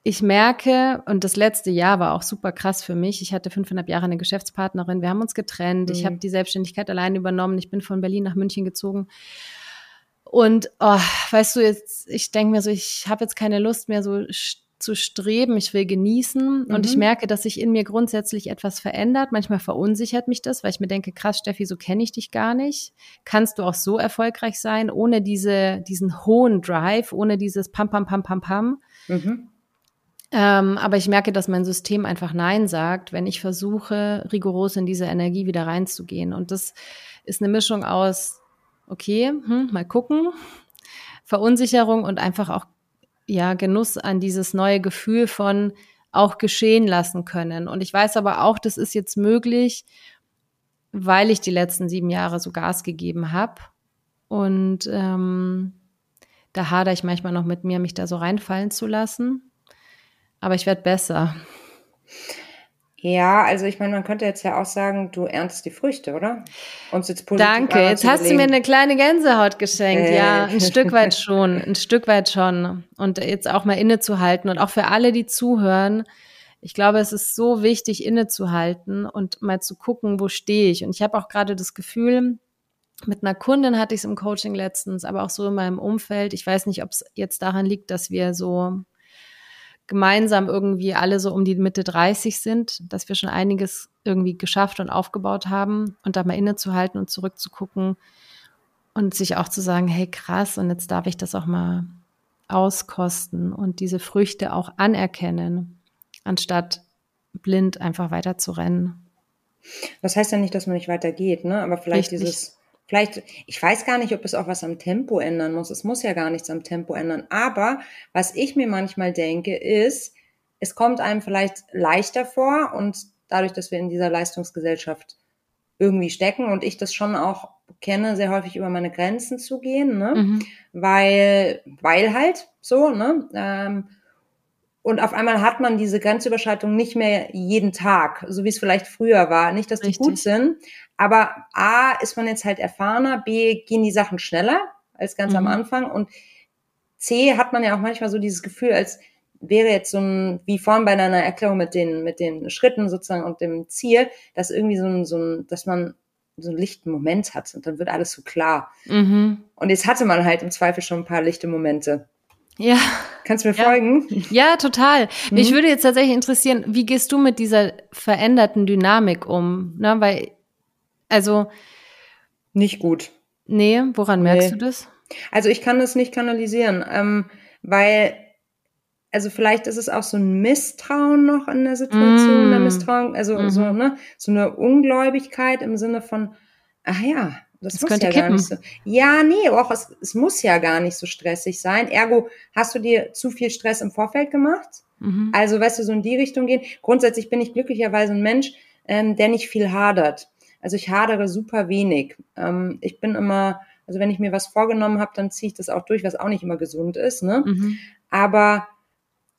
ich merke, und das letzte Jahr war auch super krass für mich. Ich hatte fünfeinhalb Jahre eine Geschäftspartnerin. Wir haben uns getrennt. Mhm. Ich habe die Selbstständigkeit allein übernommen. Ich bin von Berlin nach München gezogen. Und oh, weißt du, jetzt, ich denke mir so, ich habe jetzt keine Lust mehr, so zu streben, ich will genießen mhm. und ich mhm. merke, dass sich in mir grundsätzlich etwas verändert. Manchmal verunsichert mich das, weil ich mir denke, krass, Steffi, so kenne ich dich gar nicht. Kannst du auch so erfolgreich sein, ohne diese, diesen hohen Drive, ohne dieses Pam, Pam, Pam, Pam, Pam? Mhm. Ähm, aber ich merke, dass mein System einfach Nein sagt, wenn ich versuche, rigoros in diese Energie wieder reinzugehen. Und das ist eine Mischung aus, okay, hm, mal gucken, Verunsicherung und einfach auch ja Genuss an dieses neue Gefühl von auch geschehen lassen können. Und ich weiß aber auch, das ist jetzt möglich, weil ich die letzten sieben Jahre so Gas gegeben habe. Und ähm, da hadere ich manchmal noch mit mir, mich da so reinfallen zu lassen. Aber ich werde besser. Ja, also ich meine, man könnte jetzt ja auch sagen, du erntest die Früchte, oder? Uns jetzt positiv Danke, jetzt hast du mir eine kleine Gänsehaut geschenkt. Äh. Ja, ein Stück weit schon, ein Stück weit schon. Und jetzt auch mal innezuhalten und auch für alle, die zuhören. Ich glaube, es ist so wichtig, innezuhalten und mal zu gucken, wo stehe ich. Und ich habe auch gerade das Gefühl, mit einer Kundin hatte ich es im Coaching letztens, aber auch so in meinem Umfeld. Ich weiß nicht, ob es jetzt daran liegt, dass wir so gemeinsam irgendwie alle so um die Mitte 30 sind, dass wir schon einiges irgendwie geschafft und aufgebaut haben und da mal innezuhalten und zurückzugucken und sich auch zu sagen, hey krass, und jetzt darf ich das auch mal auskosten und diese Früchte auch anerkennen, anstatt blind einfach weiter zu rennen. Das heißt ja nicht, dass man nicht weitergeht, ne? Aber vielleicht Richtig. dieses Vielleicht, ich weiß gar nicht, ob es auch was am Tempo ändern muss. Es muss ja gar nichts am Tempo ändern. Aber was ich mir manchmal denke, ist, es kommt einem vielleicht leichter vor und dadurch, dass wir in dieser Leistungsgesellschaft irgendwie stecken und ich das schon auch kenne, sehr häufig über meine Grenzen zu gehen, ne? Mhm. Weil, weil halt so, ne? Ähm, und auf einmal hat man diese Grenzüberschreitung nicht mehr jeden Tag, so wie es vielleicht früher war. Nicht, dass die Richtig. gut sind, aber A, ist man jetzt halt erfahrener, B, gehen die Sachen schneller als ganz mhm. am Anfang und C, hat man ja auch manchmal so dieses Gefühl, als wäre jetzt so ein, wie vorhin bei einer Erklärung mit den, mit den Schritten sozusagen und dem Ziel, dass irgendwie so ein, so ein, dass man so einen lichten Moment hat und dann wird alles so klar. Mhm. Und jetzt hatte man halt im Zweifel schon ein paar lichte Momente. Ja. Kannst du mir ja. folgen? Ja, total. Mhm. Mich würde jetzt tatsächlich interessieren, wie gehst du mit dieser veränderten Dynamik um? Ne, weil also nicht gut. Nee, woran merkst nee. du das? Also ich kann das nicht kanalisieren, ähm, weil also vielleicht ist es auch so ein Misstrauen noch in der Situation, mm. der Misstrauen, also mm so, ne, so eine Ungläubigkeit im Sinne von, ach ja, das, das muss ja kippen. gar nicht so. Ja, nee, auch es, es muss ja gar nicht so stressig sein. Ergo, hast du dir zu viel Stress im Vorfeld gemacht? Mhm. Also, weißt du, so in die Richtung gehen. Grundsätzlich bin ich glücklicherweise ein Mensch, ähm, der nicht viel hadert. Also ich hadere super wenig. Ähm, ich bin immer, also wenn ich mir was vorgenommen habe, dann ziehe ich das auch durch, was auch nicht immer gesund ist. Ne? Mhm. Aber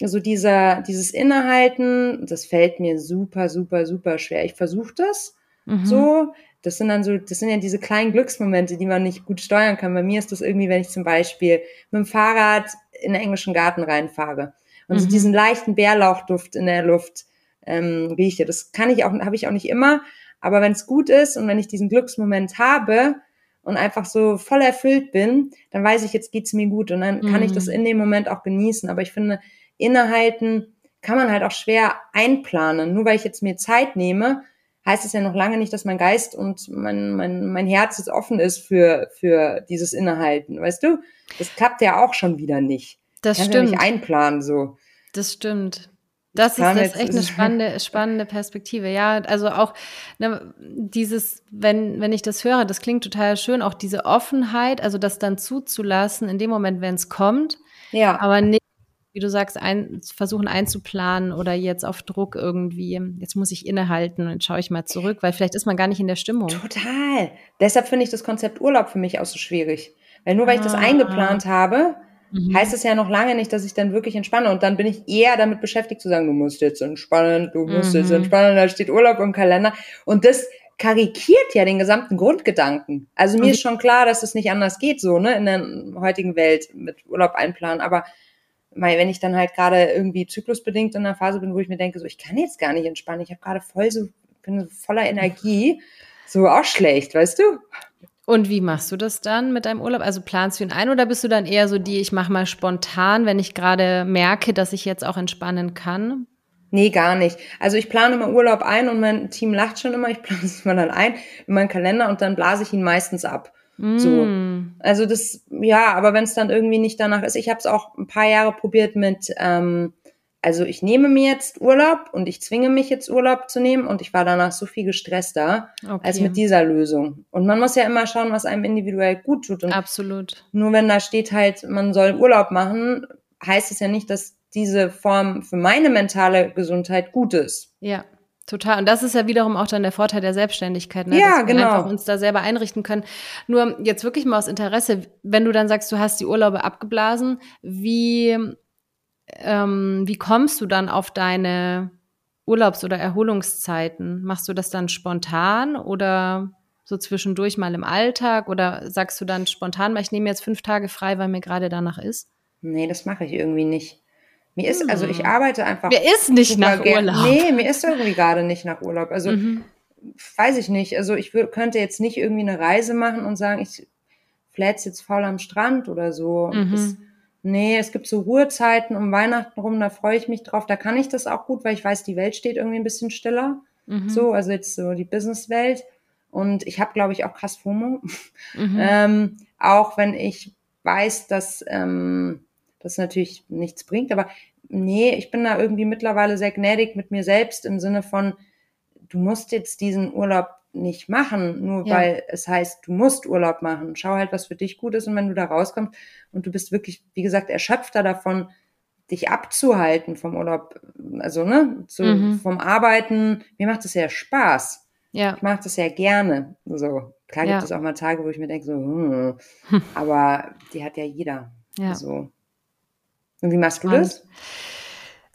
so dieser, dieses Innehalten, das fällt mir super, super, super schwer. Ich versuche das mhm. so. Das sind dann so, das sind ja diese kleinen Glücksmomente, die man nicht gut steuern kann. Bei mir ist das irgendwie, wenn ich zum Beispiel mit dem Fahrrad in den englischen Garten reinfahre und mhm. so diesen leichten Bärlauchduft in der Luft ähm, rieche. Das kann ich auch, habe ich auch nicht immer, aber wenn es gut ist und wenn ich diesen Glücksmoment habe und einfach so voll erfüllt bin, dann weiß ich, jetzt geht's mir gut und dann kann ich das mhm. in dem Moment auch genießen. Aber ich finde, innehalten kann man halt auch schwer einplanen. Nur weil ich jetzt mir Zeit nehme, heißt es ja noch lange nicht, dass mein Geist und mein, mein, mein Herz jetzt offen ist für, für dieses Innehalten. Weißt du? Das klappt ja auch schon wieder nicht. Das kann stimmt. Ja nicht einplanen so. Das stimmt. Das ist, das ist echt eine spannende, spannende Perspektive. Ja, also auch ne, dieses, wenn, wenn ich das höre, das klingt total schön, auch diese Offenheit, also das dann zuzulassen in dem Moment, wenn es kommt. Ja. Aber nicht, wie du sagst, ein, versuchen einzuplanen oder jetzt auf Druck irgendwie, jetzt muss ich innehalten und schaue ich mal zurück, weil vielleicht ist man gar nicht in der Stimmung. Total. Deshalb finde ich das Konzept Urlaub für mich auch so schwierig. Weil nur weil ich das ah. eingeplant habe, mhm. heißt es ja noch lange nicht, dass ich dann wirklich entspanne. Und dann bin ich eher damit beschäftigt zu sagen, du musst jetzt entspannen, du musst mhm. jetzt entspannen, da steht Urlaub im Kalender. Und das karikiert ja den gesamten Grundgedanken. Also mir ist schon klar, dass es nicht anders geht, so, ne, in der heutigen Welt mit Urlaub einplanen. Aber weil wenn ich dann halt gerade irgendwie zyklusbedingt in einer Phase bin, wo ich mir denke, so, ich kann jetzt gar nicht entspannen, ich habe gerade voll so, bin so voller Energie, so auch schlecht, weißt du? Und wie machst du das dann mit deinem Urlaub? Also planst du ihn ein oder bist du dann eher so die, ich mache mal spontan, wenn ich gerade merke, dass ich jetzt auch entspannen kann? Nee, gar nicht. Also ich plane immer Urlaub ein und mein Team lacht schon immer. Ich plane es mal dann ein in meinen Kalender und dann blase ich ihn meistens ab. Mm. So. Also das, ja, aber wenn es dann irgendwie nicht danach ist, ich habe es auch ein paar Jahre probiert mit, ähm, also ich nehme mir jetzt Urlaub und ich zwinge mich jetzt Urlaub zu nehmen und ich war danach so viel gestresster okay. als mit dieser Lösung. Und man muss ja immer schauen, was einem individuell gut tut. Und Absolut. Nur wenn da steht halt, man soll Urlaub machen, heißt es ja nicht, dass diese Form für meine mentale Gesundheit gut ist. Ja. Total. Und das ist ja wiederum auch dann der Vorteil der Selbstständigkeit, ne? ja, dass wir genau. einfach uns da selber einrichten können. Nur jetzt wirklich mal aus Interesse, wenn du dann sagst, du hast die Urlaube abgeblasen, wie ähm, wie kommst du dann auf deine Urlaubs- oder Erholungszeiten? Machst du das dann spontan oder so zwischendurch mal im Alltag oder sagst du dann spontan, weil ich nehme jetzt fünf Tage frei, weil mir gerade danach ist? Nee, das mache ich irgendwie nicht. Mir ist, also ich hm. arbeite einfach. Mir ist nicht nach Urlaub. Nee, mir ist irgendwie gerade nicht nach Urlaub. Also mhm. weiß ich nicht. Also ich könnte jetzt nicht irgendwie eine Reise machen und sagen, ich flät's jetzt faul am Strand oder so. Mhm. Das, Nee, es gibt so Ruhezeiten um Weihnachten rum, da freue ich mich drauf. Da kann ich das auch gut, weil ich weiß, die Welt steht irgendwie ein bisschen stiller. Mhm. So, also jetzt so die Businesswelt. Und ich habe, glaube ich, auch krass FOMO. Mhm. ähm, auch wenn ich weiß, dass ähm, das natürlich nichts bringt. Aber nee, ich bin da irgendwie mittlerweile sehr gnädig mit mir selbst im Sinne von, du musst jetzt diesen Urlaub nicht machen, nur ja. weil es heißt, du musst Urlaub machen. Schau halt, was für dich gut ist und wenn du da rauskommst und du bist wirklich, wie gesagt, erschöpfter davon, dich abzuhalten vom Urlaub, also ne, zu, mhm. vom Arbeiten. Mir macht es ja Spaß. Ja. Ich mache das ja gerne. So klar ja. gibt es auch mal Tage, wo ich mir denke so, hm, aber die hat ja jeder. Ja. So. Und wie machst du das?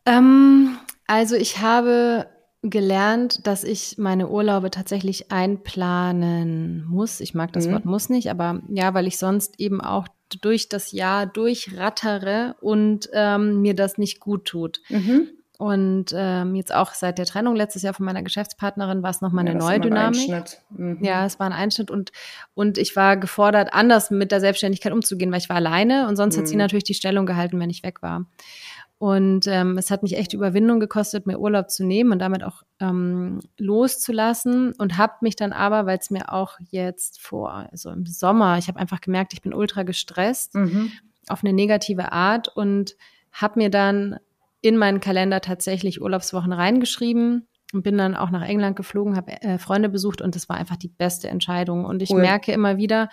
Ähm, also ich habe gelernt, dass ich meine Urlaube tatsächlich einplanen muss. Ich mag das mhm. Wort muss nicht, aber ja, weil ich sonst eben auch durch das Jahr durchrattere und ähm, mir das nicht gut tut. Mhm. Und ähm, jetzt auch seit der Trennung letztes Jahr von meiner Geschäftspartnerin war es nochmal ja, eine neue Dynamik. Ein mhm. Ja, es war ein Einschnitt und, und ich war gefordert, anders mit der Selbstständigkeit umzugehen, weil ich war alleine und sonst mhm. hat sie mhm. natürlich die Stellung gehalten, wenn ich weg war. Und ähm, es hat mich echt Überwindung gekostet, mir Urlaub zu nehmen und damit auch ähm, loszulassen. Und habe mich dann aber, weil es mir auch jetzt vor, also im Sommer, ich habe einfach gemerkt, ich bin ultra gestresst mhm. auf eine negative Art und habe mir dann in meinen Kalender tatsächlich Urlaubswochen reingeschrieben und bin dann auch nach England geflogen, habe äh, Freunde besucht und das war einfach die beste Entscheidung. Und ich cool. merke immer wieder,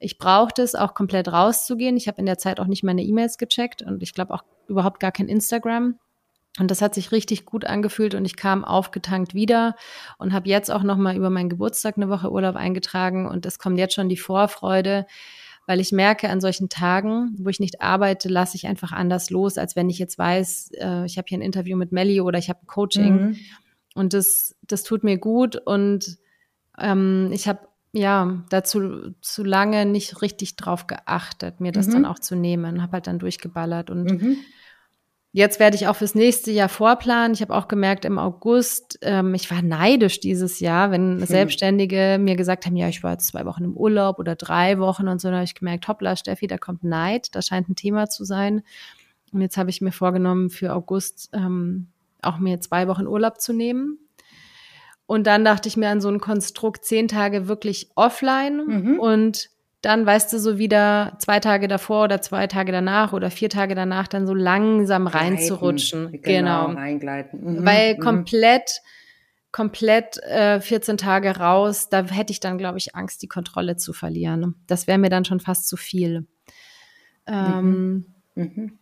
ich brauchte es auch komplett rauszugehen. Ich habe in der Zeit auch nicht meine E-Mails gecheckt und ich glaube auch überhaupt gar kein Instagram. Und das hat sich richtig gut angefühlt und ich kam aufgetankt wieder und habe jetzt auch noch mal über meinen Geburtstag eine Woche Urlaub eingetragen und es kommt jetzt schon die Vorfreude, weil ich merke an solchen Tagen, wo ich nicht arbeite, lasse ich einfach anders los, als wenn ich jetzt weiß, äh, ich habe hier ein Interview mit Melly oder ich habe ein Coaching. Mhm. Und das, das tut mir gut und ähm, ich habe ja dazu zu lange nicht richtig drauf geachtet, mir das mhm. dann auch zu nehmen, habe halt dann durchgeballert und mhm. Jetzt werde ich auch fürs nächste Jahr vorplanen. Ich habe auch gemerkt im August, ähm, ich war neidisch dieses Jahr, wenn. Selbstständige mir gesagt haben, ja, ich war jetzt zwei Wochen im Urlaub oder drei Wochen und so, da habe ich gemerkt, hoppla, Steffi, da kommt Neid, das scheint ein Thema zu sein. Und jetzt habe ich mir vorgenommen, für August ähm, auch mir zwei Wochen Urlaub zu nehmen. Und dann dachte ich mir an so ein Konstrukt, zehn Tage wirklich offline mhm. und dann, weißt du, so wieder zwei Tage davor oder zwei Tage danach oder vier Tage danach dann so langsam reinzurutschen. Genau, genau. reingleiten. Mhm. Weil mhm. komplett, komplett äh, 14 Tage raus, da hätte ich dann, glaube ich, Angst, die Kontrolle zu verlieren. Das wäre mir dann schon fast zu viel. Ähm, mhm. mhm.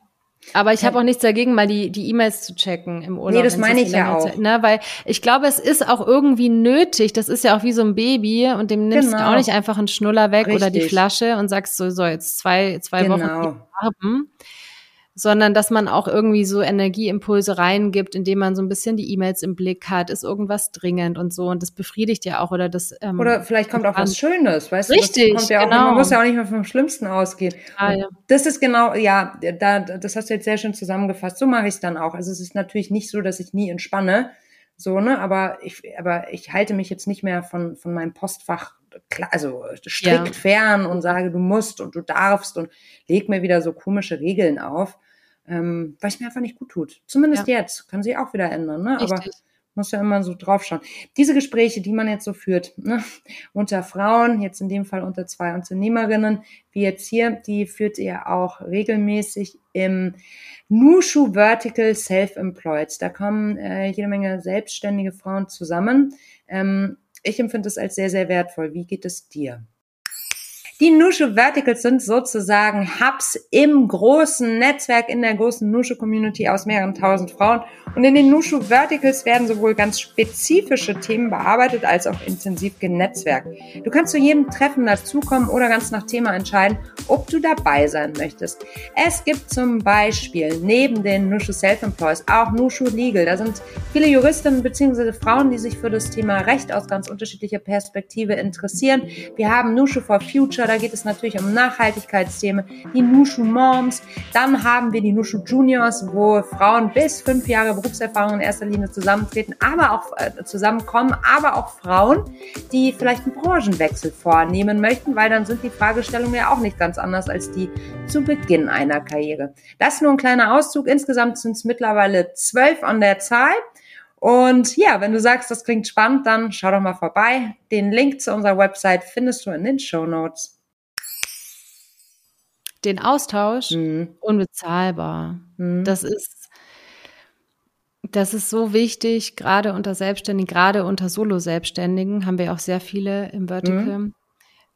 Aber ich habe auch nichts dagegen, mal die die E-Mails zu checken im Urlaub. Nee, das meine ich ja auch. Zeit, ne? Weil ich glaube, es ist auch irgendwie nötig. Das ist ja auch wie so ein Baby und dem nimmst genau. du auch nicht einfach einen Schnuller weg Richtig. oder die Flasche und sagst so, so jetzt zwei, zwei genau. Wochen haben sondern dass man auch irgendwie so Energieimpulse reingibt, indem man so ein bisschen die E-Mails im Blick hat, ist irgendwas dringend und so und das befriedigt ja auch oder das ähm, oder vielleicht kommt auch was Schönes, weißt Richtig, du? Richtig, ja genau. man muss ja auch nicht mehr vom Schlimmsten ausgehen. Ah, ja. Das ist genau, ja, da, das hast du jetzt sehr schön zusammengefasst. So mache ich es dann auch. Also es ist natürlich nicht so, dass ich nie entspanne, so ne, aber ich, aber ich halte mich jetzt nicht mehr von von meinem Postfach also strikt ja. fern und sage, du musst und du darfst und leg mir wieder so komische Regeln auf, ähm, weil es mir einfach nicht gut tut. Zumindest ja. jetzt. Kann sich auch wieder ändern, ne? Richtig. Aber muss ja immer so draufschauen. Diese Gespräche, die man jetzt so führt, ne, unter Frauen, jetzt in dem Fall unter zwei Unternehmerinnen, wie jetzt hier, die führt ihr auch regelmäßig im Nushu Vertical Self-Employed. Da kommen äh, jede Menge selbstständige Frauen zusammen. Ähm, ich empfinde es als sehr, sehr wertvoll. Wie geht es dir? Die Nushu Verticals sind sozusagen Hubs im großen Netzwerk, in der großen Nushu Community aus mehreren tausend Frauen. Und in den Nushu Verticals werden sowohl ganz spezifische Themen bearbeitet als auch intensiv genetzwerkt. Du kannst zu jedem Treffen dazukommen oder ganz nach Thema entscheiden, ob du dabei sein möchtest. Es gibt zum Beispiel neben den Nushu Self-Employees auch Nushu Legal. Da sind viele Juristinnen bzw. Frauen, die sich für das Thema Recht aus ganz unterschiedlicher Perspektive interessieren. Wir haben Nushu for Future da geht es natürlich um Nachhaltigkeitsthemen, die Nushu Moms. Dann haben wir die Nushu Juniors, wo Frauen bis fünf Jahre Berufserfahrung in erster Linie zusammentreten, aber auch äh, zusammenkommen, aber auch Frauen, die vielleicht einen Branchenwechsel vornehmen möchten, weil dann sind die Fragestellungen ja auch nicht ganz anders als die zu Beginn einer Karriere. Das ist nur ein kleiner Auszug. Insgesamt sind es mittlerweile zwölf an der Zahl. Und ja, wenn du sagst, das klingt spannend, dann schau doch mal vorbei. Den Link zu unserer Website findest du in den Show Notes den Austausch mhm. unbezahlbar. Mhm. Das ist, das ist so wichtig, gerade unter Selbstständigen, gerade unter Solo-Selbstständigen haben wir auch sehr viele im Vertical. Mhm.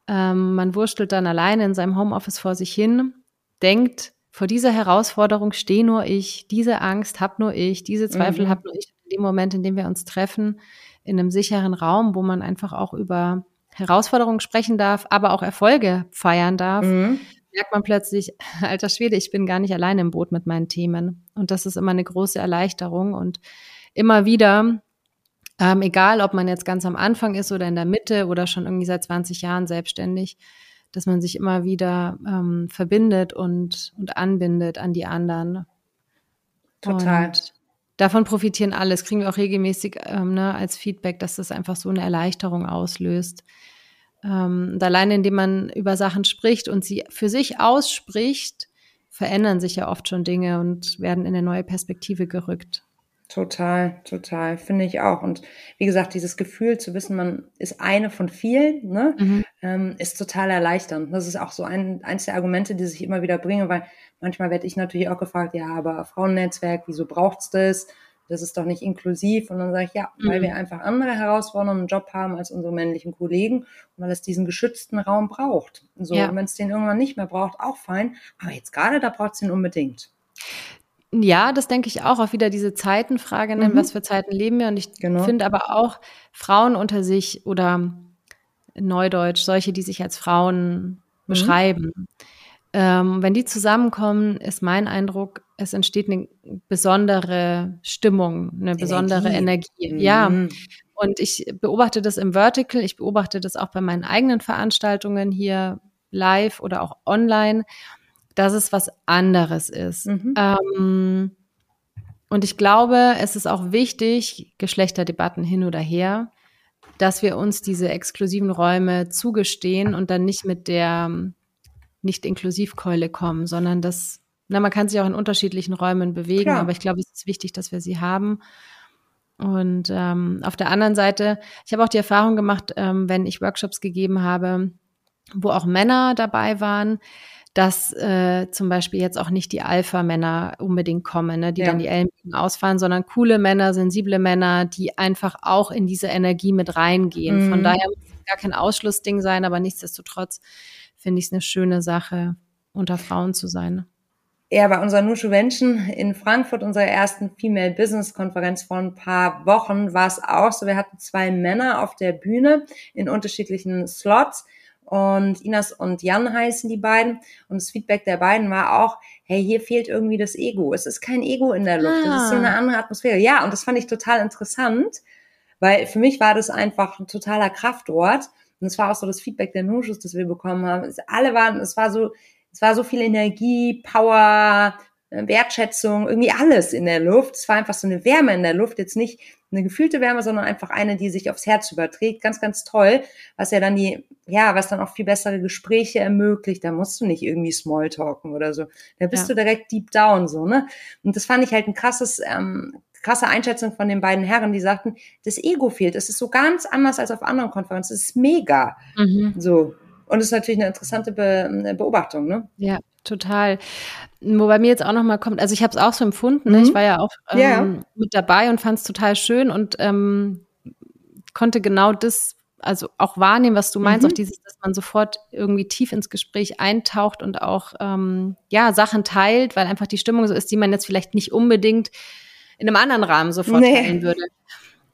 Ähm, man wurstelt dann alleine in seinem Homeoffice vor sich hin, denkt, vor dieser Herausforderung stehe nur ich, diese Angst hab nur ich, diese Zweifel mhm. hab nur ich. In dem Moment, in dem wir uns treffen, in einem sicheren Raum, wo man einfach auch über Herausforderungen sprechen darf, aber auch Erfolge feiern darf, mhm merkt man plötzlich, alter Schwede, ich bin gar nicht allein im Boot mit meinen Themen. Und das ist immer eine große Erleichterung. Und immer wieder, ähm, egal ob man jetzt ganz am Anfang ist oder in der Mitte oder schon irgendwie seit 20 Jahren selbstständig, dass man sich immer wieder ähm, verbindet und, und anbindet an die anderen. Total. Und davon profitieren alle. Das kriegen wir auch regelmäßig ähm, ne, als Feedback, dass das einfach so eine Erleichterung auslöst. Ähm, und alleine indem man über Sachen spricht und sie für sich ausspricht, verändern sich ja oft schon Dinge und werden in eine neue Perspektive gerückt. Total, total, finde ich auch. Und wie gesagt, dieses Gefühl zu wissen, man ist eine von vielen, ne, mhm. ähm, ist total erleichternd. Das ist auch so ein, eins der Argumente, die sich immer wieder bringen, weil manchmal werde ich natürlich auch gefragt, ja, aber Frauennetzwerk, wieso braucht's das? Das ist doch nicht inklusiv. Und dann sage ich, ja, weil mhm. wir einfach andere Herausforderungen im Job haben als unsere männlichen Kollegen und weil es diesen geschützten Raum braucht. So, ja. wenn es den irgendwann nicht mehr braucht, auch fein. Aber jetzt gerade, da braucht es den unbedingt. Ja, das denke ich auch. Auch wieder diese Zeitenfrage, ne? mhm. was für Zeiten leben wir. Und ich genau. finde aber auch Frauen unter sich oder Neudeutsch, solche, die sich als Frauen mhm. beschreiben. Ähm, wenn die zusammenkommen, ist mein Eindruck, es entsteht eine besondere Stimmung, eine besondere Energie. Energie. Mhm. Ja. Und ich beobachte das im Vertical, ich beobachte das auch bei meinen eigenen Veranstaltungen hier live oder auch online, dass es was anderes ist. Mhm. Ähm, und ich glaube, es ist auch wichtig, Geschlechterdebatten hin oder her, dass wir uns diese exklusiven Räume zugestehen und dann nicht mit der Nicht-Inklusivkeule kommen, sondern dass na, man kann sich auch in unterschiedlichen Räumen bewegen, Klar. aber ich glaube, es ist wichtig, dass wir sie haben. Und ähm, auf der anderen Seite, ich habe auch die Erfahrung gemacht, ähm, wenn ich Workshops gegeben habe, wo auch Männer dabei waren, dass äh, zum Beispiel jetzt auch nicht die Alpha-Männer unbedingt kommen, ne, die ja. dann die Ellenbogen ausfahren, sondern coole Männer, sensible Männer, die einfach auch in diese Energie mit reingehen. Mhm. Von daher muss es gar kein Ausschlussding sein, aber nichtsdestotrotz finde ich es eine schöne Sache, unter Frauen zu sein. Ja, bei unserer Nushuvention in Frankfurt, unserer ersten Female Business Konferenz vor ein paar Wochen, war es auch so. Wir hatten zwei Männer auf der Bühne in unterschiedlichen Slots und Inas und Jan heißen die beiden. Und das Feedback der beiden war auch, hey, hier fehlt irgendwie das Ego. Es ist kein Ego in der Luft. Ah. Das ist so eine ah. andere Atmosphäre. Ja, und das fand ich total interessant, weil für mich war das einfach ein totaler Kraftort. Und es war auch so das Feedback der Nushus, das wir bekommen haben. alle waren, es war so, es war so viel Energie, Power, äh, Wertschätzung, irgendwie alles in der Luft. Es war einfach so eine Wärme in der Luft. Jetzt nicht eine gefühlte Wärme, sondern einfach eine, die sich aufs Herz überträgt. Ganz, ganz toll, was ja dann die, ja, was dann auch viel bessere Gespräche ermöglicht. Da musst du nicht irgendwie Smalltalken oder so. Da bist ja. du direkt deep down so, ne? Und das fand ich halt ein krasses, ähm, krasse Einschätzung von den beiden Herren, die sagten, das Ego fehlt. Es ist so ganz anders als auf anderen Konferenzen. Es ist mega. Mhm. So. Und es ist natürlich eine interessante Be Beobachtung, ne? Ja, total. Wobei mir jetzt auch nochmal kommt, also ich habe es auch so empfunden, ne? mhm. ich war ja auch ähm, ja. mit dabei und fand es total schön und ähm, konnte genau das, also auch wahrnehmen, was du meinst, mhm. auch dieses, dass man sofort irgendwie tief ins Gespräch eintaucht und auch ähm, ja Sachen teilt, weil einfach die Stimmung so ist, die man jetzt vielleicht nicht unbedingt in einem anderen Rahmen sofort nee. teilen würde.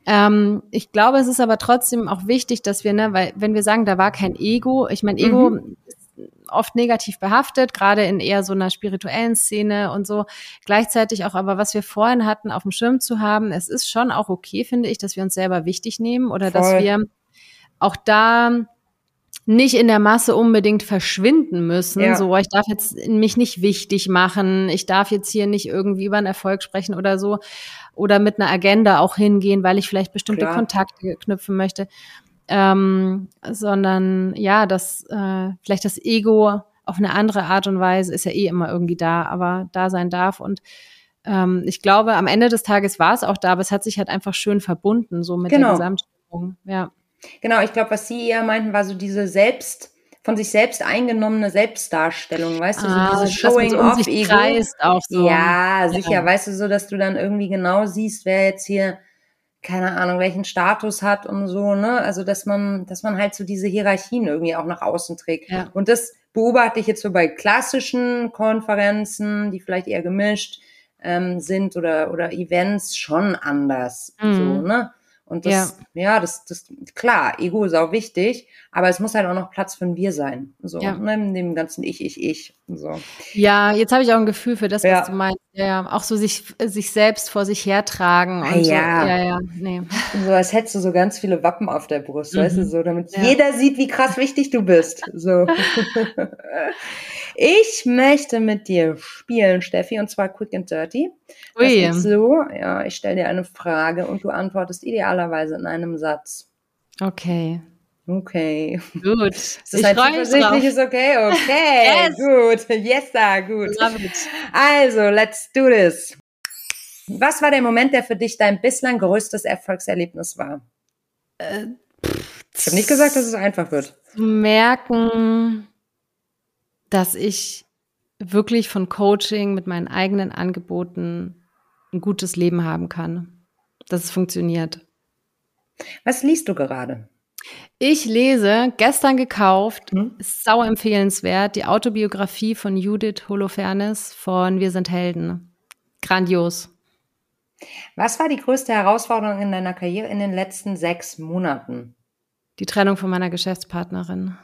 Ähm, ich glaube, es ist aber trotzdem auch wichtig, dass wir, ne, weil wenn wir sagen, da war kein Ego, ich meine, Ego mhm. ist oft negativ behaftet, gerade in eher so einer spirituellen Szene und so. Gleichzeitig auch aber, was wir vorhin hatten, auf dem Schirm zu haben, es ist schon auch okay, finde ich, dass wir uns selber wichtig nehmen oder Voll. dass wir auch da nicht in der Masse unbedingt verschwinden müssen. Ja. So, ich darf jetzt mich nicht wichtig machen, ich darf jetzt hier nicht irgendwie über einen Erfolg sprechen oder so oder mit einer Agenda auch hingehen, weil ich vielleicht bestimmte Klar. Kontakte knüpfen möchte, ähm, sondern ja, das äh, vielleicht das Ego auf eine andere Art und Weise ist ja eh immer irgendwie da, aber da sein darf und ähm, ich glaube, am Ende des Tages war es auch da, aber es hat sich halt einfach schön verbunden, so mit genau. der Gesamtstimmung. Ja. Genau, ich glaube, was Sie eher meinten, war so diese selbst von sich selbst eingenommene Selbstdarstellung, weißt du, ah, so dieses Showing so off Ego. Auch so. Ja, sicher, ja. weißt du, so, dass du dann irgendwie genau siehst, wer jetzt hier keine Ahnung, welchen Status hat und so, ne? Also, dass man, dass man halt so diese Hierarchien irgendwie auch nach außen trägt. Ja. Und das beobachte ich jetzt so bei klassischen Konferenzen, die vielleicht eher gemischt ähm, sind oder, oder Events schon anders. Mhm. So, ne? Und das, ja, ja das, das, klar, Ego ist auch wichtig, aber es muss halt auch noch Platz für ein Wir sein. So, ja. ne, in dem ganzen Ich, Ich, Ich. So. Ja, jetzt habe ich auch ein Gefühl für das, was ja. du meinst. Ja, auch so sich, sich selbst vor sich hertragen und ja. so. Ja, ja, nee. So als hättest du so ganz viele Wappen auf der Brust, mhm. weißt du, so, damit ja. jeder sieht, wie krass wichtig du bist. So. Ich möchte mit dir spielen, Steffi, und zwar quick and dirty. Ui. Das ist so, ja, ich stelle dir eine Frage und du antwortest idealerweise in einem Satz. Okay. Okay. Gut. Das ist ein zuversichtliches Okay. Okay. yes. Gut. Yes, da, gut. Also, let's do this. Was war der Moment, der für dich dein bislang größtes Erfolgserlebnis war? Äh, ich habe nicht gesagt, dass es einfach wird. Zu merken, dass ich wirklich von Coaching mit meinen eigenen Angeboten ein gutes Leben haben kann. Dass es funktioniert. Was liest du gerade? Ich lese, gestern gekauft, hm? sau empfehlenswert, die Autobiografie von Judith Holofernes von Wir sind Helden. Grandios. Was war die größte Herausforderung in deiner Karriere in den letzten sechs Monaten? Die Trennung von meiner Geschäftspartnerin.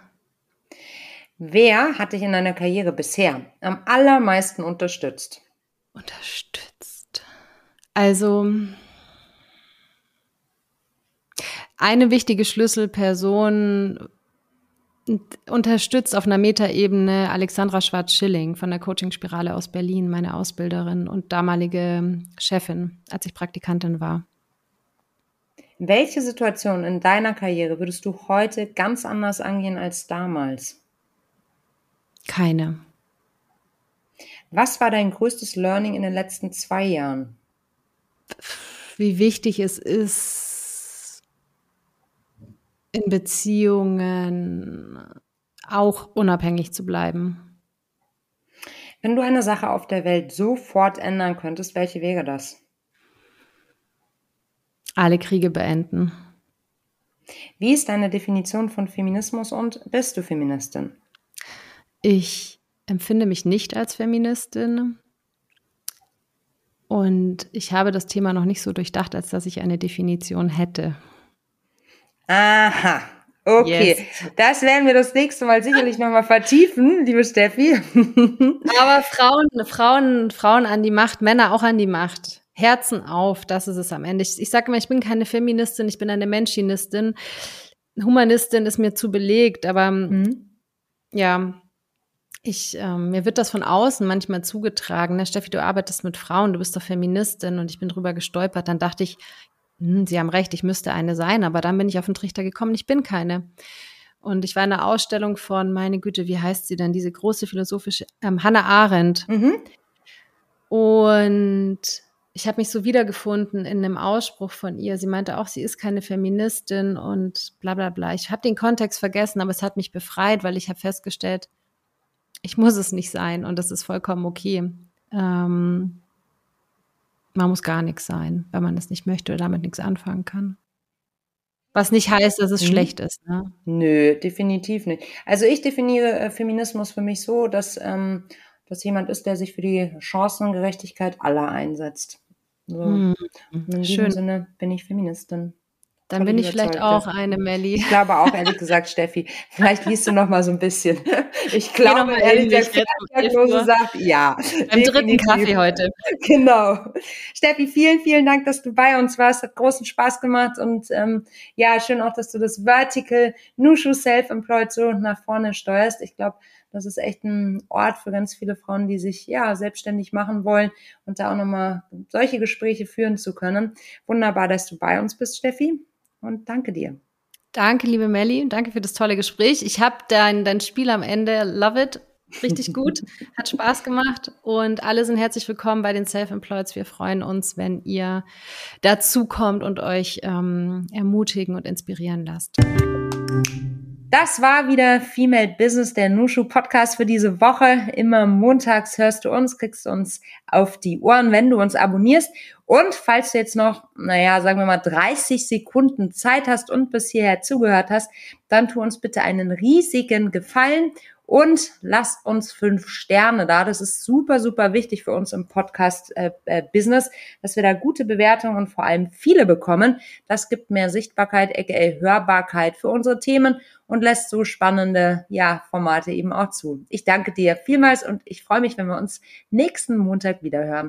Wer hat dich in deiner Karriere bisher am allermeisten unterstützt? Unterstützt. Also eine wichtige Schlüsselperson unterstützt auf einer Metaebene Alexandra Schwarz-Schilling von der Coaching-Spirale aus Berlin, meine Ausbilderin und damalige Chefin, als ich Praktikantin war. Welche Situation in deiner Karriere würdest du heute ganz anders angehen als damals? Keine. Was war dein größtes Learning in den letzten zwei Jahren? Wie wichtig es ist, in Beziehungen auch unabhängig zu bleiben. Wenn du eine Sache auf der Welt sofort ändern könntest, welche wäre das? Alle Kriege beenden. Wie ist deine Definition von Feminismus und bist du Feministin? Ich empfinde mich nicht als Feministin. Und ich habe das Thema noch nicht so durchdacht, als dass ich eine Definition hätte. Aha, okay. Yes. Das werden wir das nächste Mal sicherlich nochmal vertiefen, liebe Steffi. Aber Frauen, Frauen, Frauen an die Macht, Männer auch an die Macht. Herzen auf, das ist es am Ende. Ich, ich sage immer, ich bin keine Feministin, ich bin eine Menschinistin. Humanistin ist mir zu belegt, aber mhm. ja, ich, ähm, mir wird das von außen manchmal zugetragen. Ne? Steffi, du arbeitest mit Frauen, du bist doch Feministin und ich bin drüber gestolpert. Dann dachte ich, hm, Sie haben recht, ich müsste eine sein, aber dann bin ich auf den Trichter gekommen, ich bin keine. Und ich war in einer Ausstellung von, meine Güte, wie heißt sie denn, diese große philosophische, ähm, Hannah Arendt. Mhm. Und ich habe mich so wiedergefunden in einem Ausspruch von ihr. Sie meinte auch, sie ist keine Feministin und bla bla bla. Ich habe den Kontext vergessen, aber es hat mich befreit, weil ich habe festgestellt, ich muss es nicht sein und das ist vollkommen okay. Ähm, man muss gar nichts sein, wenn man es nicht möchte oder damit nichts anfangen kann. Was nicht heißt, dass es mhm. schlecht ist. Ne? Nö, definitiv nicht. Also ich definiere äh, Feminismus für mich so, dass ähm, das jemand ist, der sich für die Chancengerechtigkeit aller einsetzt. So. Mhm. In diesem Schön. Sinne bin ich Feministin. Dann bin ich vielleicht auch eine Melli. Ich glaube auch, ehrlich gesagt, Steffi. Vielleicht liest du noch mal so ein bisschen. Ich glaube, ehrlich gesagt, Diagnose sagt, ja. Beim dritten Kaffee heute. Genau. Steffi, vielen, vielen Dank, dass du bei uns warst. Hat großen Spaß gemacht und ähm, ja, schön auch, dass du das Vertical Nushu Self-Employed so nach vorne steuerst. Ich glaube, das ist echt ein Ort für ganz viele Frauen, die sich ja selbstständig machen wollen und da auch nochmal solche Gespräche führen zu können. Wunderbar, dass du bei uns bist, Steffi und danke dir. Danke, liebe Melli, danke für das tolle Gespräch. Ich habe dein, dein Spiel am Ende, love it, richtig gut, hat Spaß gemacht und alle sind herzlich willkommen bei den Self-Employeds. Wir freuen uns, wenn ihr dazu kommt und euch ähm, ermutigen und inspirieren lasst. Das war wieder Female Business, der Nushu Podcast für diese Woche. Immer montags hörst du uns, kriegst uns auf die Ohren, wenn du uns abonnierst. Und falls du jetzt noch, naja, sagen wir mal 30 Sekunden Zeit hast und bis hierher zugehört hast, dann tu uns bitte einen riesigen Gefallen und lass uns fünf Sterne da. Das ist super, super wichtig für uns im Podcast-Business, äh, äh dass wir da gute Bewertungen und vor allem viele bekommen. Das gibt mehr Sichtbarkeit, aka Hörbarkeit für unsere Themen und lässt so spannende ja, Formate eben auch zu. Ich danke dir vielmals und ich freue mich, wenn wir uns nächsten Montag wieder hören.